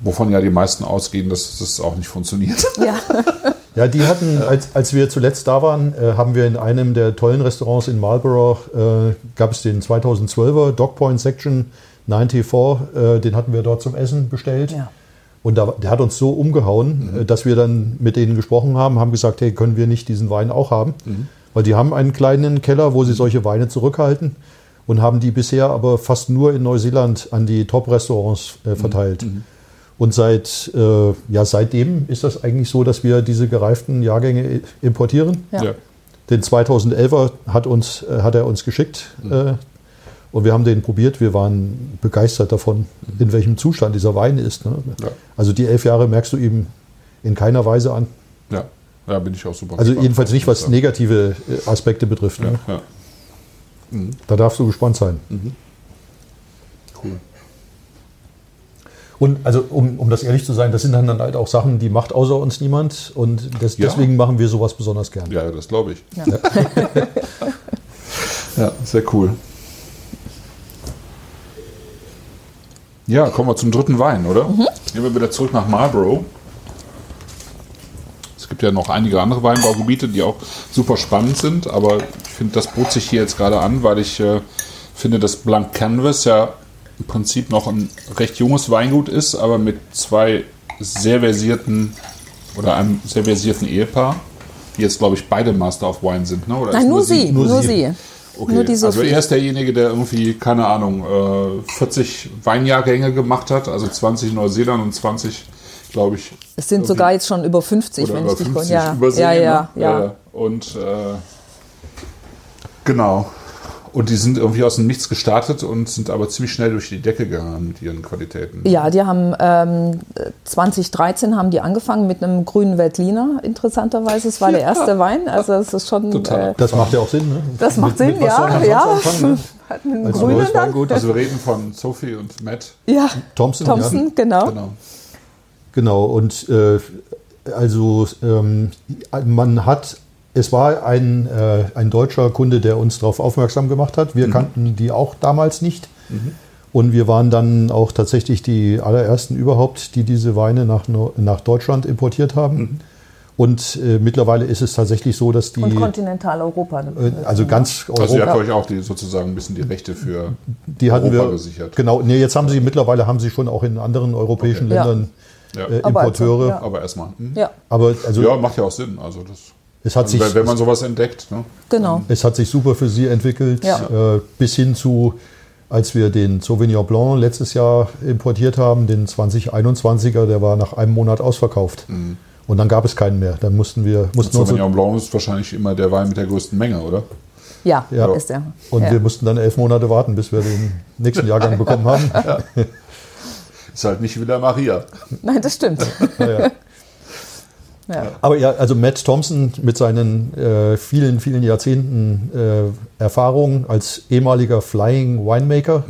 Wovon ja die meisten ausgehen, dass das auch nicht funktioniert. ja. Ja, die hatten, als, als wir zuletzt da waren, äh, haben wir in einem der tollen Restaurants in Marlborough, äh, gab es den 2012er Dog Point Section 94, äh, den hatten wir dort zum Essen bestellt. Ja. Und da, der hat uns so umgehauen, äh, dass wir dann mit denen gesprochen haben, haben gesagt, hey, können wir nicht diesen Wein auch haben? Weil die haben einen kleinen Keller, wo sie solche Weine zurückhalten und haben die bisher aber fast nur in Neuseeland an die Top-Restaurants äh, verteilt. Und seit, äh, ja, seitdem ist das eigentlich so, dass wir diese gereiften Jahrgänge importieren. Ja. Den 2011er hat, uns, äh, hat er uns geschickt äh, und wir haben den probiert. Wir waren begeistert davon, in welchem Zustand dieser Wein ist. Ne? Ja. Also die elf Jahre merkst du ihm in keiner Weise an. Ja, ja bin ich auch super. Also gespannt. jedenfalls nicht, was Ja. negative äh, Aspekte betrifft. Ne? Ja, ja. Da darfst du gespannt sein. Cool. Und also, um, um das ehrlich zu sein, das sind dann halt auch Sachen, die macht außer uns niemand. Und das, Ja. deswegen machen wir sowas besonders gern. Ja, das glaube ich. Ja. Ja, sehr cool. Ja, kommen wir zum dritten Wein, oder? Gehen wir wieder zurück nach Marlborough. Es gibt ja noch einige andere Weinbaugebiete, die auch super spannend sind, aber ich finde, das bot sich hier jetzt gerade an, weil ich äh, finde, dass Blanc Canvas ja im Prinzip noch ein recht junges Weingut ist, aber mit zwei sehr versierten oder einem sehr versierten Ehepaar, die jetzt, glaube ich, beide Master of Wine sind, ne? Oder Nein, nur sie, Nur nur sie. sie. Okay, Nur die also er ist derjenige, der irgendwie, keine Ahnung, äh, 40 Weinjahrgänge gemacht hat, also 20 in Neuseeland und 20, glaube ich, Es sind sogar jetzt schon über 50, oder wenn über ich dich 50 ja, übersehen. ja, ja, ne? ja. Äh, Und äh, genau. Und die sind irgendwie aus dem Nichts gestartet und sind aber ziemlich schnell durch die Decke gegangen mit ihren Qualitäten. Ja, die haben ähm, 2013 haben die angefangen mit einem grünen Veltliner, interessanterweise. Es war der erste Wein, also es ist schon. Total. Äh, Das macht ja auch Sinn. Ne? das macht Mit- Sinn, mit ja, ja. anfangen, ne? Hat mit einem Als grünen dann. Weingut. Also wir reden von Sophie und Matt. Ja, Thompson, Thompson, Ja. genau. Genau. Genau, und äh, also ähm, man hat, es war ein, äh, ein deutscher Kunde, der uns darauf aufmerksam gemacht hat. Wir kannten die auch damals nicht. Und wir waren dann auch tatsächlich die allerersten überhaupt, die diese Weine nach, nach Deutschland importiert haben. Und äh, mittlerweile ist es tatsächlich so, dass die, Und Kontinentaleuropa. äh, also ganz Europa, Also ihr habt euch auch die, sozusagen ein bisschen die Rechte für die hatten Europa wir gesichert. Genau, nee, jetzt haben sie mittlerweile haben sie schon auch in anderen europäischen Okay. Ja. Ländern Ja. äh, Aber also, Importeure. ja. Aber erstmal. Hm? Ja, Aber also Ja, macht ja auch Sinn. Also das, es hat also sich wenn, man sowas entdeckt. Ne? genau. Es hat sich super für sie entwickelt, Ja. äh, bis hin zu, als wir den Sauvignon Blanc letztes Jahr importiert haben, den 2021er, der war nach einem Monat ausverkauft. Und dann gab es keinen mehr. Dann mussten wir, mussten Sauvignon Blanc ist wahrscheinlich immer der Wein mit der größten Menge, oder? Ja, Ja. ist er. und ja. wir mussten dann elf Monate warten, bis wir den nächsten Jahrgang bekommen haben. Ist halt nicht Villa Maria. Nein, das stimmt. Ja. Aber ja, also Matt Thompson mit seinen äh, vielen, vielen Jahrzehnten äh, Erfahrung als ehemaliger Flying Winemaker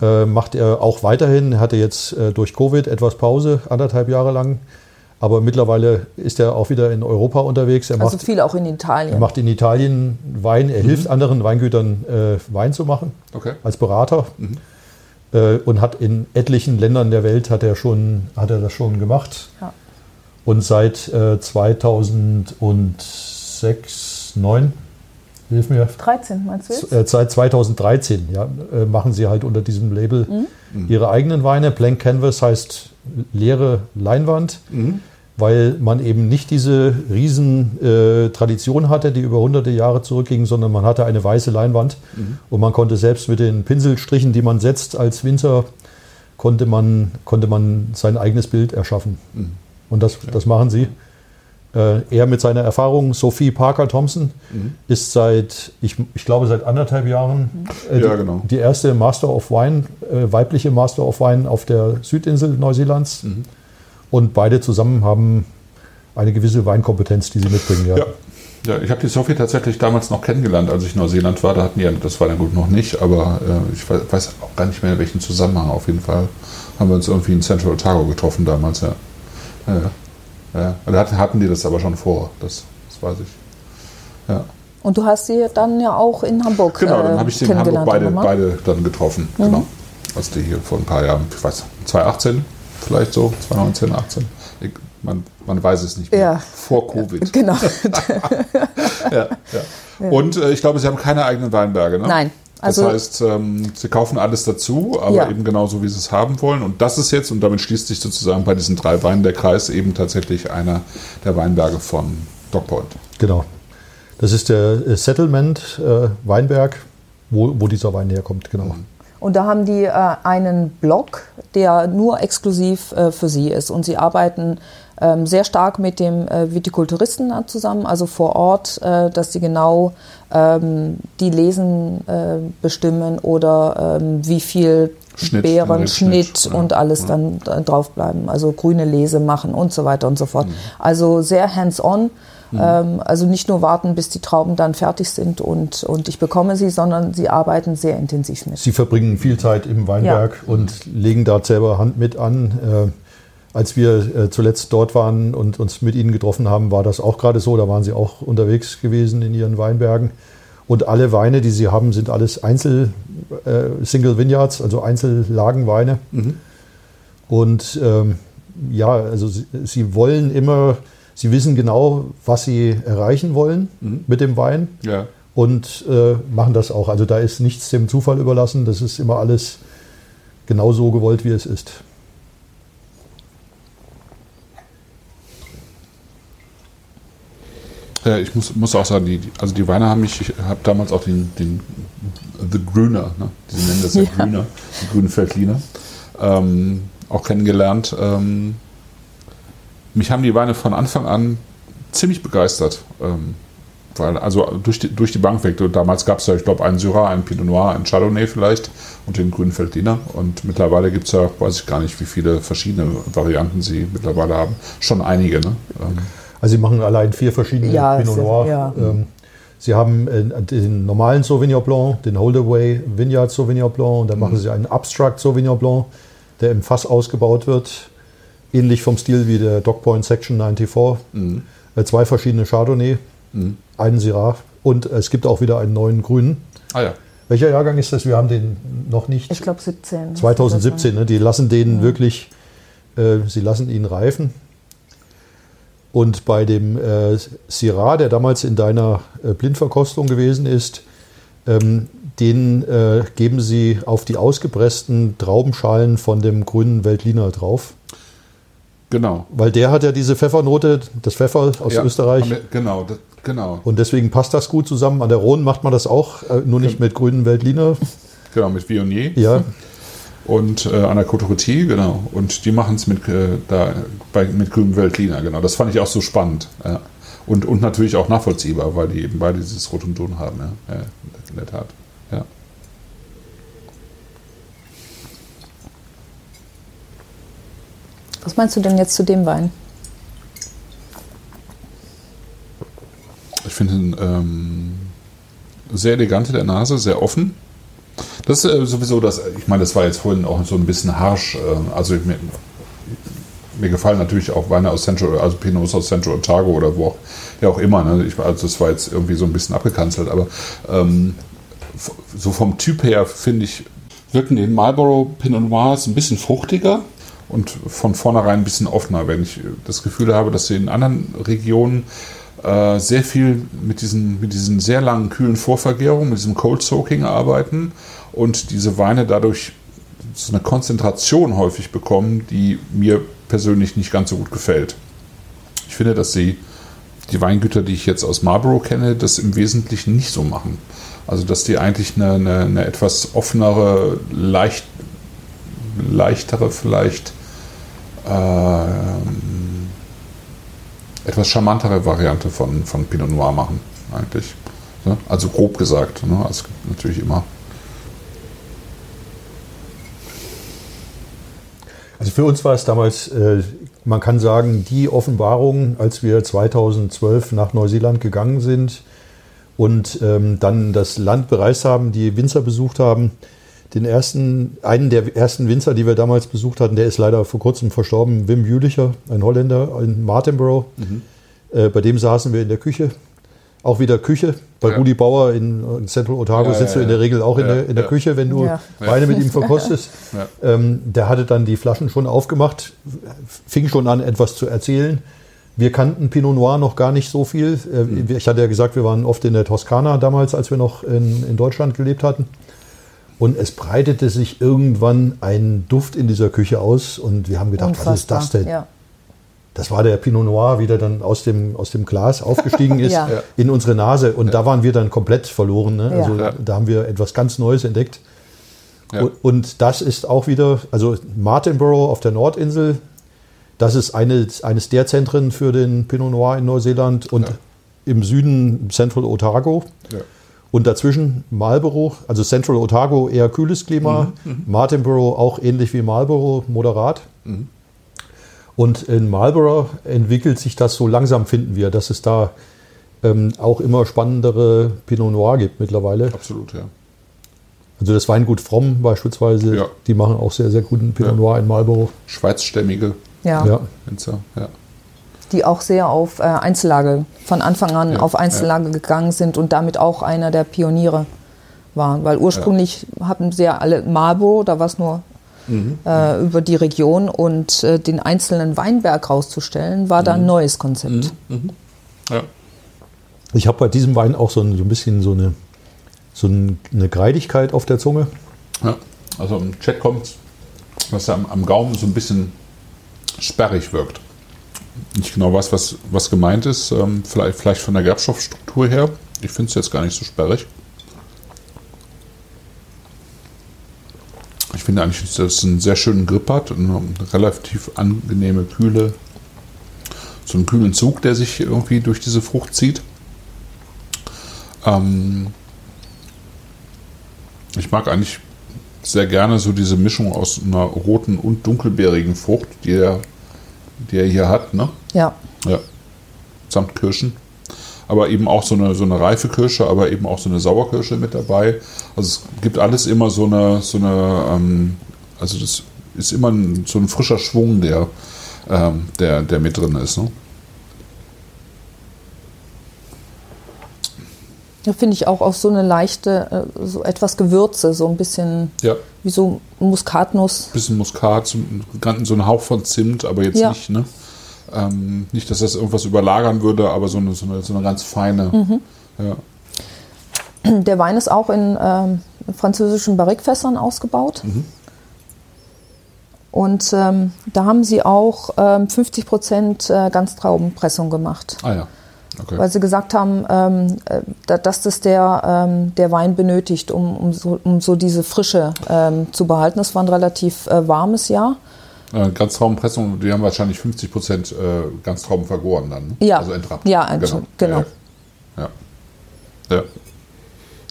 äh, macht er auch weiterhin. Er hatte jetzt äh, durch Covid etwas Pause, anderthalb Jahre lang. Aber mittlerweile ist er auch wieder in Europa unterwegs. Er, Also macht, viel auch in Italien. er macht in Italien Wein. Er hilft anderen Weingütern, äh, Wein zu machen Okay. als Berater. Äh, und hat in etlichen Ländern der Welt hat er, schon, hat er das schon gemacht. Ja. Und seit äh, 2006, 9, hilf mir, 13, meinst du jetzt? äh, seit 2013 ja, äh, machen sie halt unter diesem Label Mhm. ihre eigenen Weine. Blank Canvas heißt leere Leinwand, weil man eben nicht diese riesen äh, Tradition hatte, die über hunderte Jahre zurückging, sondern man hatte eine weiße Leinwand und man konnte selbst mit den Pinselstrichen, die man setzt als Winzer, konnte man, konnte man sein eigenes Bild erschaffen. Und das, das machen sie. Äh, er mit seiner Erfahrung, Sophie Parker Thompson, ist seit, ich, ich glaube, seit anderthalb Jahren äh, Ja, die, genau. die erste Master of Wine, äh, weibliche Master of Wine auf der Südinsel Neuseelands. Und beide zusammen haben eine gewisse Weinkompetenz, die sie mitbringen. Ja. Ja. Ja, ich habe die Sophie tatsächlich damals noch kennengelernt, als ich in Neuseeland war. Da hatten die, das war dann gut noch nicht, aber äh, ich we- weiß auch gar nicht mehr, in welchem Zusammenhang. Auf jeden Fall haben wir uns irgendwie in Central Otago getroffen damals, ja. Ja, ja. Und da hatten- die das aber schon vor, das, das weiß ich. Ja. Und du hast sie dann ja auch in Hamburg Genau, dann äh, habe ich sie in Hamburg beide, beide dann getroffen. Genau. Als die hier vor ein paar Jahren, ich weiß, 2018 vielleicht so, 2019, 18. Ich, man, man weiß es nicht mehr. Ja. Vor Covid. Genau. ja, ja. Und äh, ich glaube, sie haben keine eigenen Weinberge. Ne? Nein. Also- das heißt, ähm, sie kaufen alles dazu, aber Ja. eben genauso, wie sie es haben wollen. Und das ist jetzt, und damit schließt sich sozusagen bei diesen drei Weinen der Kreis, eben tatsächlich einer der Weinberge von Dogpoint. Genau. Das ist der äh, Settlement äh, Weinberg, wo, wo dieser Wein herkommt, genau. Und da haben die äh, einen Blog, der nur exklusiv äh, für sie ist. Und sie arbeiten ähm, sehr stark mit dem äh, Vitikulturisten da zusammen, also vor Ort, äh, dass sie genau ähm, die Lesen äh, bestimmen oder ähm, wie viel Schnitt, Beeren, Schnitt, Schnitt ja, und alles ja. dann da drauf bleiben. Also grüne Lese machen und so weiter und so fort. Mhm. Also sehr hands-on. Ähm, also nicht nur warten, bis die Trauben dann fertig sind und, und ich bekomme sie, sondern sie arbeiten sehr intensiv mit. Sie verbringen viel Zeit im Weinberg und legen da selber Hand mit an. Als wir äh, zuletzt dort waren und uns mit ihnen getroffen haben, war das auch gerade so. Da waren sie auch unterwegs gewesen in ihren Weinbergen. Und alle Weine, die sie haben, sind alles Einzel äh, Single Vineyards, also Einzellagenweine. Und ähm, ja, also sie, sie wollen immer, sie wissen genau, was sie erreichen wollen mit dem Wein Ja. und äh, machen das auch. Also da ist nichts dem Zufall überlassen. Das ist immer alles genau so gewollt, wie es ist. Ja, ich muss, muss auch sagen, die, also die Weine haben mich, ich habe damals auch den, den The Grüner, ne? die nennen das ja, Ja. Grüner, die grünen Veltliner, ähm, auch kennengelernt. Ähm, mich haben die Weine von Anfang an ziemlich begeistert. Ähm, weil, also durch die, durch die Bank weg. Damals gab es ja, ich glaube, einen Syrah, einen Pinot Noir, einen Chardonnay vielleicht und den grünen Veltliner. Und mittlerweile gibt es ja, weiß ich gar nicht, wie viele verschiedene Varianten sie mittlerweile haben. Schon einige, ne? Ähm, Also sie machen allein vier verschiedene Ja, Pinot Noir. ja. Ähm, sie haben äh, den normalen Sauvignon Blanc, den Holdaway Vineyard Sauvignon Blanc und dann machen sie einen Abstract Sauvignon Blanc, der im Fass ausgebaut wird. Ähnlich vom Stil wie der Dog Point Section 94. Äh, zwei verschiedene Chardonnay, einen Syrah und es gibt auch wieder einen neuen grünen. ah ja. Welcher Jahrgang ist das? Wir haben den noch nicht. Ich glaube 17. 2017, ne? die lassen den wirklich, äh, sie lassen ihn reifen. Und bei dem äh, Syrah, der damals in deiner äh, Blindverkostung gewesen ist, ähm, den äh, geben sie auf die ausgepressten Traubenschalen von dem grünen Veltliner drauf. Genau. Weil der hat ja diese Pfeffernote, das Pfeffer aus Ja, Österreich. wir- Genau, das, genau. Und deswegen passt das gut zusammen. An der Rhone macht man das auch, äh, nur nicht mit grünen Veltliner. Genau, mit Viognier Ja, und äh, an der Côte Rôtie, genau. Und die machen es mit, äh, da, bei, mit grünem Veltliner, genau. Das fand ich auch so spannend. Ja. Und, und natürlich auch nachvollziehbar, weil die eben beide dieses Rot und Ton haben, ja. ja in der Tat. Ja. Was meinst du denn jetzt zu dem Wein? Ich finde ihn ähm, sehr elegant in der Nase, sehr offen. Das ist äh, sowieso das, ich meine, das war jetzt vorhin auch so ein bisschen harsch. Äh, also mir, mir gefallen natürlich auch Weine aus Central, also Pinots aus Central Otago oder wo auch, ja auch immer. Ne? Ich, also das war jetzt irgendwie so ein bisschen abgekanzelt, aber ähm, so vom Typ her finde ich, wirken die Marlboro Pinot Noirs ein bisschen fruchtiger und von vornherein ein bisschen offener, wenn ich das Gefühl habe, dass sie in anderen Regionen äh, sehr viel mit diesen, mit diesen sehr langen, kühlen Vorvergärungen, mit diesem Cold Soaking arbeiten und diese Weine dadurch so eine Konzentration häufig bekommen, die mir persönlich nicht ganz so gut gefällt. Ich finde, dass sie die Weingüter, die ich jetzt aus Marlborough kenne, das im Wesentlichen nicht so machen. Also dass die eigentlich eine, eine, eine etwas offenere, leicht, leichtere vielleicht, äh, etwas charmantere Variante von, von Pinot Noir machen eigentlich. Also grob gesagt. Ne? Es gibt natürlich immer Also für uns war es damals, äh, man kann sagen, die Offenbarung, als wir 2012 nach Neuseeland gegangen sind und ähm, dann das Land bereist haben, die Winzer besucht haben. Den ersten, einen der ersten Winzer, die wir damals besucht hatten, der ist leider vor kurzem verstorben, Wim Jülicher, ein Holländer in Martinborough. Mhm. Äh, bei dem saßen wir in der Küche auch wieder Küche. Bei ja. Rudi Bauer in Central Otago ja, sitzt ja, du in der Regel auch in der, in der Küche, wenn du Weine mit ihm verkostest. Ähm, der hatte dann die Flaschen schon aufgemacht, fing schon an, etwas zu erzählen. Wir kannten Pinot Noir noch gar nicht so viel. Äh, mhm. Ich hatte ja gesagt, wir waren oft in der Toskana damals, als wir noch in, in Deutschland gelebt hatten. Und es breitete sich irgendwann ein Duft in dieser Küche aus und wir haben gedacht, Unfassbar. was ist das denn? Ja. Das war der Pinot Noir, wie der dann aus dem, aus dem Glas aufgestiegen ist ja. in unsere Nase. Und ja. da waren wir dann komplett verloren. Ne? Also ja. da haben wir etwas ganz Neues entdeckt. Und, und, das ist auch wieder, also Martinborough auf der Nordinsel, das ist eine, eines der Zentren für den Pinot Noir in Neuseeland und im Süden Central Otago. Und dazwischen Marlborough, also Central Otago eher kühles Klima, mhm, mhm. Martinborough auch ähnlich wie Marlborough, moderat. Mhm. Und in Marlborough entwickelt sich das so langsam, finden wir, dass es da ähm, auch immer spannendere Pinot Noir gibt mittlerweile. Absolut, ja. Also das Weingut Fromm beispielsweise, ja. die machen auch sehr, sehr guten Pinot ja. Noir in Marlborough. Schweizstämmige ja. Ja. Winzer, ja. Die auch sehr auf äh, Einzellage, von Anfang an ja. auf Einzellage gegangen sind und damit auch einer der Pioniere waren. Weil ursprünglich hatten sie ja alle Marlborough, da war es nur mhm. äh, über die Region und äh, den einzelnen Weinberg rauszustellen, war da ein mhm. neues Konzept. Mhm. mhm. Ja. Ich habe bei diesem Wein auch so ein, so ein bisschen so eine, so eine Greidigkeit auf der Zunge. Ja, also im Chat kommt, was am, am Gaumen so ein bisschen sperrig wirkt. Nicht genau weiß, was, was gemeint ist. Ähm, vielleicht, vielleicht von der Gerbstoffstruktur her. Ich finde es jetzt gar nicht so sperrig. Ich finde eigentlich, dass es einen sehr schönen Grip hat und eine relativ angenehme, kühle, so einen kühlen Zug, der sich irgendwie durch diese Frucht zieht. Ähm ich mag eigentlich sehr gerne so diese Mischung aus einer roten und dunkelbeerigen Frucht, die er, die er hier hat, ne? Ja. Ja. Samt Kirschen aber eben auch so eine, so eine reife Kirsche, aber eben auch so eine Sauerkirsche mit dabei. Also es gibt alles immer so eine, so eine ähm, also das ist immer ein, so ein frischer Schwung, der, ähm, der, der mit drin ist. Ne? Finde ich auch, auch so eine leichte, äh, so etwas Gewürze, so ein bisschen ja. wie so Muskatnuss. Bisschen Muskat, so, so ein Hauch von Zimt, aber jetzt ja. nicht, ne? Ähm, nicht, dass das irgendwas überlagern würde, aber so eine, so eine, so eine ganz feine. Mhm. Ja. Der Wein ist auch in ähm, französischen Barrikfässern ausgebaut. Mhm. Und ähm, da haben sie auch ähm, 50 Prozent äh, Ganztraubenpressung gemacht. Ah ja. Okay. Weil sie gesagt haben, ähm, äh, dass das der, ähm, der Wein benötigt, um, um, so, um so diese Frische ähm, zu behalten. Es war ein relativ äh, warmes Jahr. Äh, Ganztraubenpressung, die haben wahrscheinlich 50 Prozent äh, Ganztrauben vergoren dann. Ne? Ja. Also entrappt. Ja, genau. genau. Ja. ja.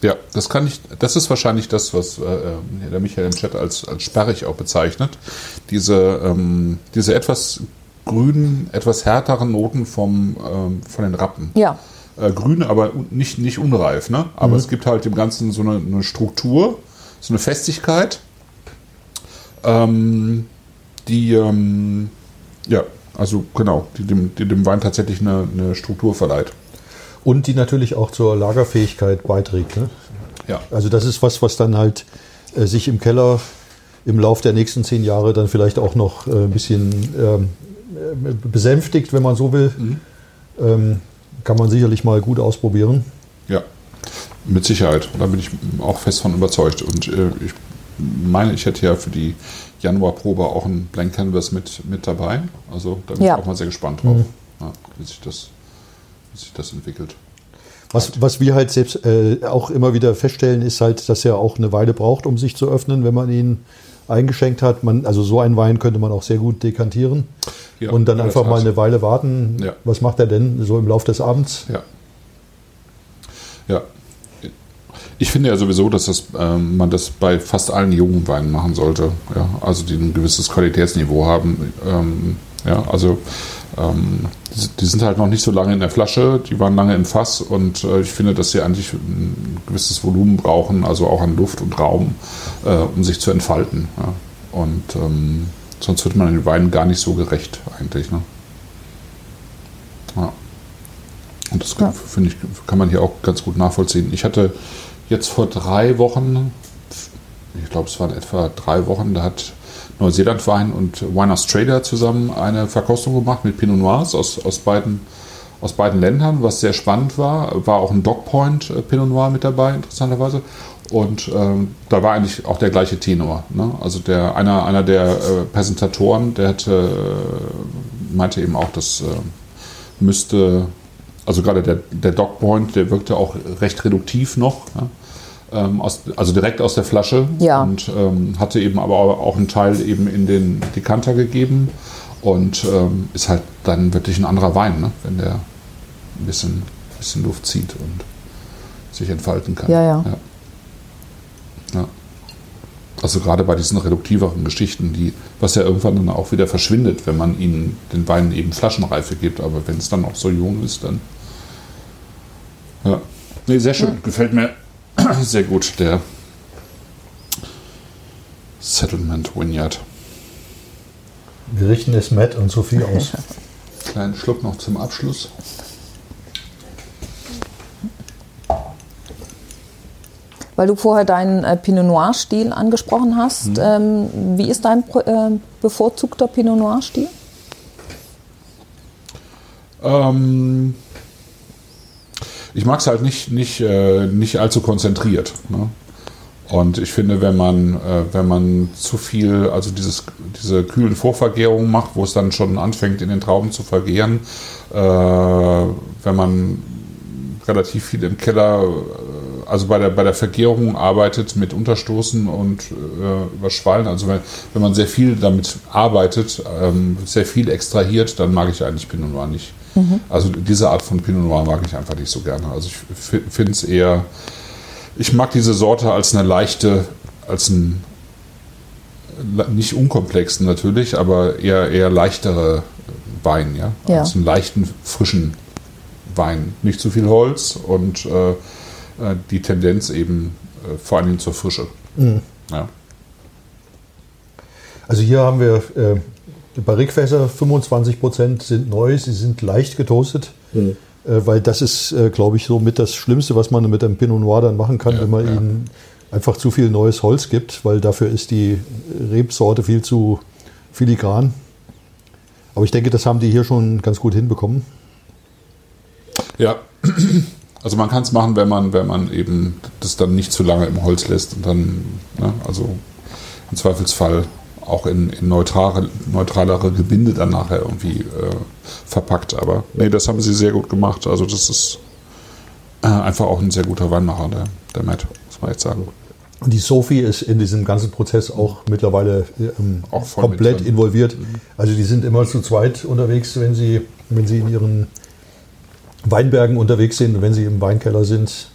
Ja, das kann ich, das ist wahrscheinlich das, was äh, äh, der Michael im Chat als, als sperrig auch bezeichnet. Diese, ähm, diese etwas grünen, etwas härteren Noten vom, ähm, von den Rappen. Ja. Äh, grün, aber nicht, nicht unreif, ne? Aber mhm. es gibt halt dem Ganzen so eine, eine Struktur, so eine Festigkeit. Ähm, die, ähm, ja, also genau, die dem, die dem Wein tatsächlich eine, eine, Struktur verleiht. Und die natürlich auch zur Lagerfähigkeit beiträgt. Ne? Ja. Also das ist was, was dann halt äh, sich im Keller im Lauf der nächsten zehn Jahre dann vielleicht auch noch äh, ein bisschen ähm, äh, besänftigt, wenn man so will. Mhm. Ähm, kann man sicherlich mal gut ausprobieren. Ja, mit Sicherheit. Da bin ich auch fest von überzeugt. Und äh, ich meine, ich hätte ja für die Januarprobe auch ein Blank Canvas mit, mit dabei. Also da bin Ja. ich auch mal sehr gespannt drauf, ja, wie, sich das, wie sich das entwickelt. Was, was wir halt selbst äh, auch immer wieder feststellen, ist halt, dass er auch eine Weile braucht, um sich zu öffnen, wenn man ihn eingeschenkt hat. Man, also so einen Wein könnte man auch sehr gut dekantieren Ja, und dann einfach mal eine Weile warten. Ja. Was macht er denn so im Laufe des Abends? Ja. Ja. Ich finde ja sowieso, dass das, ähm, man das bei fast allen jungen Weinen machen sollte. Ja, also die ein gewisses Qualitätsniveau haben. Ähm, ja, also ähm, die- sind halt noch nicht so lange in der Flasche, die waren lange im Fass und äh, ich finde, dass sie eigentlich ein gewisses Volumen brauchen, also auch an Luft und Raum, äh, um sich zu entfalten. Ja. Und ähm, sonst wird man den Weinen gar nicht so gerecht eigentlich. Ne? Ja. Und das Ja. finde ich, kann man hier auch ganz gut nachvollziehen. Ich hatte jetzt vor drei Wochen, ich glaube, es waren etwa drei Wochen, da hat Neuseeland Wein und Wine Australia zusammen eine Verkostung gemacht mit Pinot Noirs aus, aus, beiden, aus beiden Ländern, was sehr spannend war. War auch ein Dogpoint äh, Pinot Noir mit dabei, interessanterweise. Und ähm, da war eigentlich auch der gleiche Tenor. Ne? Also der, einer, einer der äh, Präsentatoren, der hatte, äh, meinte eben auch, das äh, müsste, also gerade der, der Dogpoint, der wirkte auch recht reduktiv noch. Ja? Ähm, aus, also direkt aus der Flasche Ja. und ähm, hatte eben aber auch einen Teil eben in den Dekanter gegeben und ähm, ist halt dann wirklich ein anderer Wein, ne? wenn der ein bisschen, bisschen Luft zieht und sich entfalten kann. Ja, ja. ja. Ja. Also gerade bei diesen reduktiveren Geschichten, die, was ja irgendwann dann auch wieder verschwindet, wenn man ihnen den Wein eben Flaschenreife gibt, aber wenn es dann auch so jung ist, dann. Ja. Nee, sehr schön. Gefällt mir sehr gut, der Settlement Vineyard. Wir richten es Matt und Sophie aus. Kleinen Schluck noch zum Abschluss. Weil du vorher deinen äh, Pinot Noir-Stil angesprochen hast. Mhm. Ähm, wie ist dein äh, bevorzugter Pinot Noir-Stil? Ähm, ich mag es halt nicht, nicht, äh, nicht allzu konzentriert. Ne? Und ich finde, wenn man, äh, wenn man zu viel, also dieses, diese kühlen Vorvergärungen macht, wo es dann schon anfängt, in den Trauben zu vergären, äh, wenn man relativ viel im Keller, äh, also bei der, bei der Vergärung arbeitet mit Unterstoßen und äh, Überschwallen, also wenn, wenn man sehr viel damit arbeitet, ähm, sehr viel extrahiert, dann mag ich eigentlich Pinot Noir nicht. Also diese Art von Pinot Noir mag ich einfach nicht so gerne. Also ich finde es eher, ich mag diese Sorte als eine leichte, als ein nicht unkomplexen natürlich, aber eher eher leichtere Wein, ja, Ja. als einen leichten frischen Wein. Nicht zu viel Holz und äh, äh, die Tendenz eben äh, vor allen Dingen zur Frische. Ja. Also hier haben wir äh, Barrikfässer, 25% sind neu, sie sind leicht getoastet. Äh, weil das ist, äh, glaube ich, so mit das Schlimmste, was man mit einem Pinot Noir dann machen kann, Ja, wenn man ja. ihnen einfach zu viel neues Holz gibt, weil dafür ist die Rebsorte viel zu filigran. Aber ich denke, das haben die hier schon ganz gut hinbekommen. Ja, also man kann es machen, wenn man, wenn man eben das dann nicht zu lange im Holz lässt und dann, ne, also im Zweifelsfall auch in, in neutrale, neutralere Gebinde dann nachher irgendwie äh, verpackt. Aber nee, das haben sie sehr gut gemacht. Also das ist äh, einfach auch ein sehr guter Weinmacher, der, der Matt, muss man echt sagen. Und die Sophie ist in diesem ganzen Prozess auch mittlerweile ähm, Auch komplett involviert. Also die sind immer zu zweit unterwegs, wenn sie, wenn sie in ihren Weinbergen unterwegs sind wenn sie im Weinkeller sind.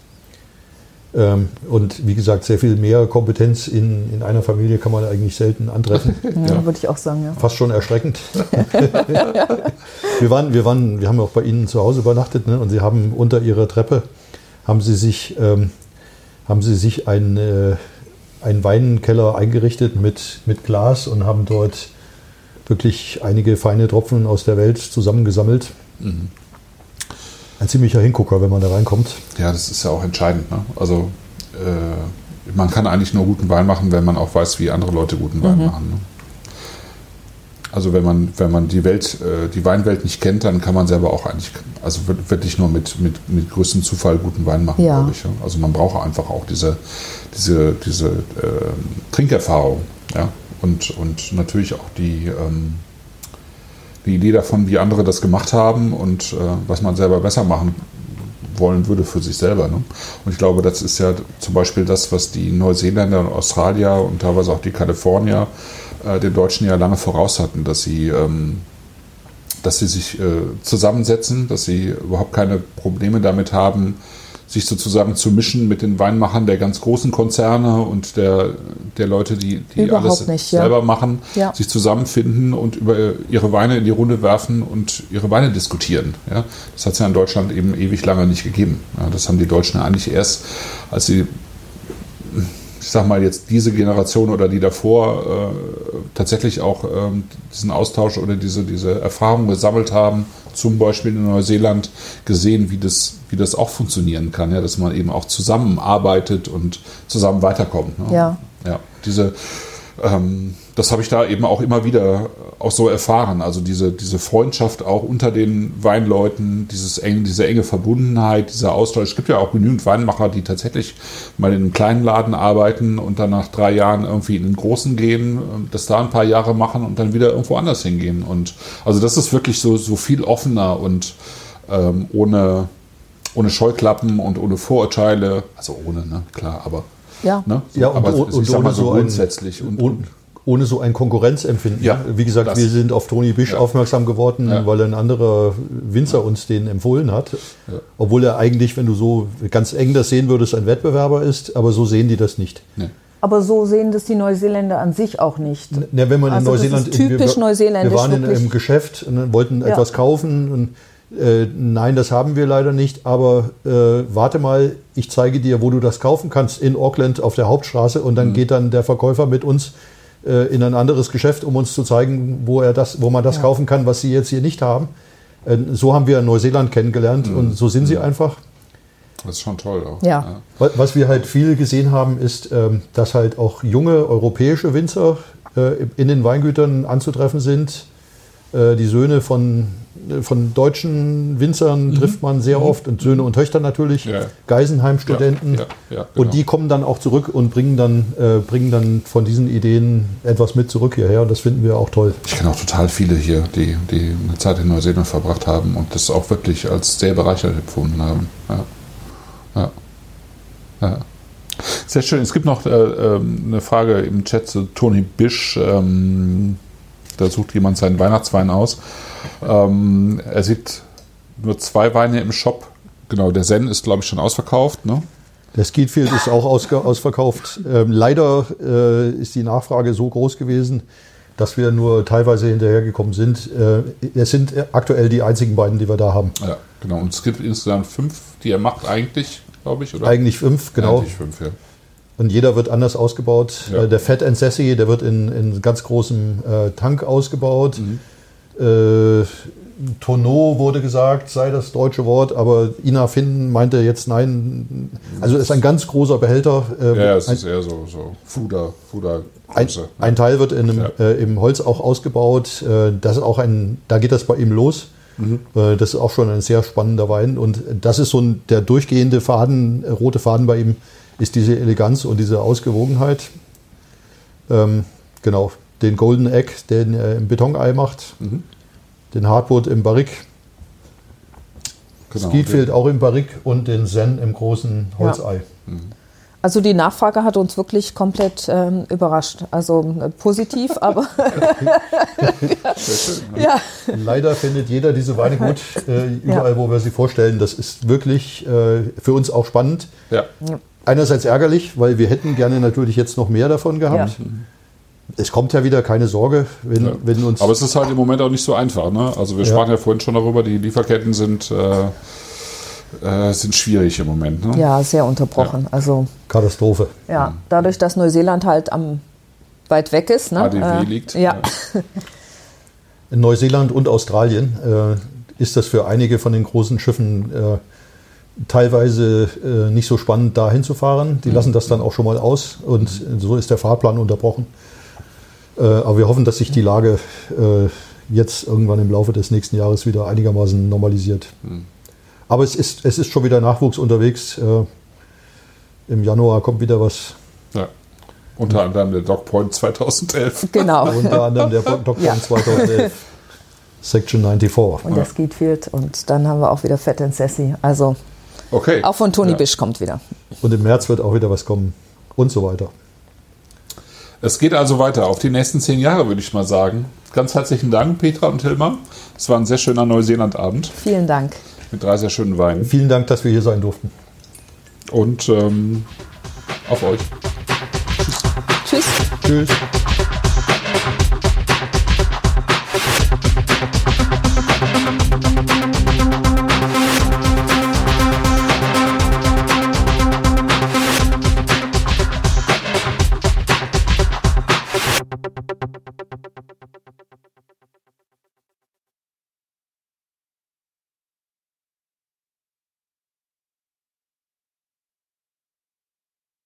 Ähm, und wie gesagt, sehr viel mehr Kompetenz in, in einer Familie kann man eigentlich selten antreffen. Ja, würde ich auch sagen, ja. Fast schon erschreckend. wir, waren, wir, waren, wir haben auch bei Ihnen zu Hause übernachtet ne? und Sie haben unter Ihrer Treppe haben Sie sich, ähm, haben Sie sich einen, äh, einen Weinkeller eingerichtet mit, mit Glas und haben dort wirklich einige feine Tropfen aus der Welt zusammengesammelt. Ein ziemlicher Hingucker, wenn man da reinkommt. Ja, das ist ja auch entscheidend. Ne? Also äh, man kann eigentlich nur guten Wein machen, wenn man auch weiß, wie andere Leute guten Wein machen. Ne? Also wenn man, wenn man die Welt, äh, die Weinwelt nicht kennt, dann kann man selber auch eigentlich, also wirklich nur mit, mit, mit größtem Zufall guten Wein machen, Ja. glaube ich. ja. Also man braucht einfach auch diese, diese, diese äh, Trinkerfahrung, ja. Und, und natürlich auch die, ähm, die Idee davon, wie andere das gemacht haben und äh, was man selber besser machen wollen würde für sich selber. Ne? Und ich glaube, das ist ja zum Beispiel das, was die Neuseeländer und Australier und teilweise auch die Kalifornier äh, den Deutschen ja lange voraus hatten, dass sie, ähm, dass sie sich äh, zusammensetzen, dass sie überhaupt keine Probleme damit haben, sich sozusagen zu mischen mit den Weinmachern der ganz großen Konzerne und der, der Leute, die, die Überhaupt alles nicht, ja. selber machen, Ja. sich zusammenfinden und über ihre Weine in die Runde werfen und ihre Weine diskutieren. Ja? Das hat es ja in Deutschland eben ewig lange nicht gegeben. Ja, das haben die Deutschen ja eigentlich erst, als sie, ich sag mal jetzt diese Generation oder die davor äh, tatsächlich auch ähm, diesen Austausch oder diese, diese Erfahrung gesammelt haben, zum Beispiel in Neuseeland gesehen, wie das, wie das auch funktionieren kann, ja, dass man eben auch zusammenarbeitet und zusammen weiterkommt. Ne? Ja. Ja, diese, ähm, das habe ich da eben auch immer wieder auch so erfahren. Also diese, diese Freundschaft auch unter den Weinleuten, dieses eng, diese enge Verbundenheit, dieser Austausch. Es gibt ja auch genügend Weinmacher, die tatsächlich mal in einem kleinen Laden arbeiten und dann nach drei Jahren irgendwie in den großen gehen, äh, das da ein paar Jahre machen und dann wieder irgendwo anders hingehen. Und also das ist wirklich so, so viel offener und ähm, ohne, ohne Scheuklappen und ohne Vorurteile. Also ohne, ne, klar, aber Ja. Ne? Ja, und, aber und, und ohne so so ein, grundsätzlich. Und, und, ohne so ein Konkurrenzempfinden. Ja, Wie gesagt, das. wir sind auf Toni Bisch Ja. aufmerksam geworden, Ja. weil ein anderer Winzer uns den empfohlen hat. Obwohl er eigentlich, wenn du so ganz eng das sehen würdest, ein Wettbewerber ist, aber so sehen die das nicht. nee. Aber so sehen das die Neuseeländer an sich auch nicht. Ja, wenn man Also in das Neuseeland ist typisch wir, neuseeländisch, Wir waren in wirklich. einem Geschäft und wollten Ja. etwas kaufen und äh, nein, das haben wir leider nicht, aber äh, warte mal, ich zeige dir, wo du das kaufen kannst in Auckland auf der Hauptstraße und dann Mhm. geht dann der Verkäufer mit uns äh, in ein anderes Geschäft, um uns zu zeigen, wo er das, wo man das Ja. kaufen kann, was sie jetzt hier nicht haben. Äh, so haben wir Neuseeland kennengelernt Mhm. und so sind sie einfach. Das ist schon toll auch. Ja. Wa- Was wir halt viel gesehen haben, ist, ähm, dass halt auch junge europäische Winzer äh, in den Weingütern anzutreffen sind. Äh, Die Söhne von, von deutschen Winzern trifft man sehr oft und Söhne und Töchter natürlich, Ja. Geisenheim-Studenten. Ja, ja, genau. Und die kommen dann auch zurück und bringen dann, äh, bringen dann von diesen Ideen etwas mit zurück hierher und das finden wir auch toll. Ich kenne auch total viele hier, die, die eine Zeit in Neuseeland verbracht haben und das auch wirklich als sehr bereichernd empfunden haben. Ja. Ja. ja. Sehr schön. Es gibt noch äh, ähm, eine Frage im Chat zu Toni Bisch. Ähm, da sucht jemand seinen Weihnachtswein aus. Ähm, er sieht nur zwei Weine im Shop. Genau, der Zen ist, glaube ich, schon ausverkauft. Ne? Der Skeetfield ist auch ausge ausverkauft. Ähm, leider äh, ist die Nachfrage so groß gewesen, dass wir nur teilweise hinterhergekommen sind. Äh, es sind aktuell die einzigen beiden, die wir da haben. Ja, genau. Und es gibt insgesamt fünf, die er macht eigentlich, glaube ich, oder? Eigentlich fünf, genau. Eigentlich fünf, ja. Und jeder wird anders ausgebaut. Ja. Äh, der Fat and Sassy, der wird in, in ganz großem äh, Tank ausgebaut. Mhm. Äh, Tonneau wurde gesagt, sei das deutsche Wort, aber Ina Finden meinte jetzt nein. Also es ist ein ganz großer Behälter. Äh, Ja, es ein, ist eher so, so Fuder, ein, Fudergröße. ein Teil wird in einem, Ja. äh, im Holz auch ausgebaut. Äh, das ist auch ein, da geht das bei ihm los. Mhm. Das ist auch schon ein sehr spannender Wein. Und das ist so ein, der durchgehende Faden, rote Faden bei ihm, ist diese Eleganz und diese Ausgewogenheit. Ähm, genau, den Golden Egg, den er im Betonei macht, Mhm. den Hardwood im Barrique, Genau. Skeetfield auch im Barrique und den Zen im großen Holzei. Also die Nachfrage hat uns wirklich komplett ähm, überrascht. Also äh, positiv, aber ne? ja. Leider findet jeder diese Weine gut, äh, überall, wo wir sie vorstellen. Das ist wirklich äh, für uns auch spannend. Ja. Einerseits ärgerlich, weil wir hätten gerne natürlich jetzt noch mehr davon gehabt. Ja. Es kommt ja wieder, keine Sorge, wenn, Ja. wenn uns. Aber es ist halt im Moment auch nicht so einfach. Ne? Also wir Ja. sprachen ja vorhin schon darüber, die Lieferketten sind, äh, äh, sind schwierig im Moment. Ne? ja, sehr unterbrochen. Also Katastrophe. ja, dadurch, dass Neuseeland halt am weit weg ist. Ne? ADW liegt. Ja. In Neuseeland und Australien äh, ist das für einige von den großen Schiffen äh, teilweise äh, nicht so spannend, da hinzufahren. Die lassen das dann auch schon mal aus und so ist der Fahrplan unterbrochen. Äh, aber wir hoffen, dass sich die Lage äh, jetzt irgendwann im Laufe des nächsten Jahres wieder einigermaßen normalisiert. Hm. Aber es ist, es ist schon wieder Nachwuchs unterwegs. Äh, Im Januar kommt wieder was. Ja. Unter anderem der DocPoint 2011. Genau. Unter anderem der DocPoint ja. 2011. Section 94. Und der Skeetfield. Und dann haben wir auch wieder Fat and Sassy. Also okay. auch von Tony ja. Bisch kommt wieder. Und im März wird auch wieder was kommen. Und so weiter. Es geht also weiter auf die nächsten zehn Jahre, würde ich mal sagen. Ganz herzlichen Dank, Petra und Hilmar. Es war ein sehr schöner Neuseelandabend. Vielen Dank. Mit drei sehr schönen Weinen. Vielen Dank, dass wir hier sein durften. Und ähm, auf euch. Tschüss. Tschüss.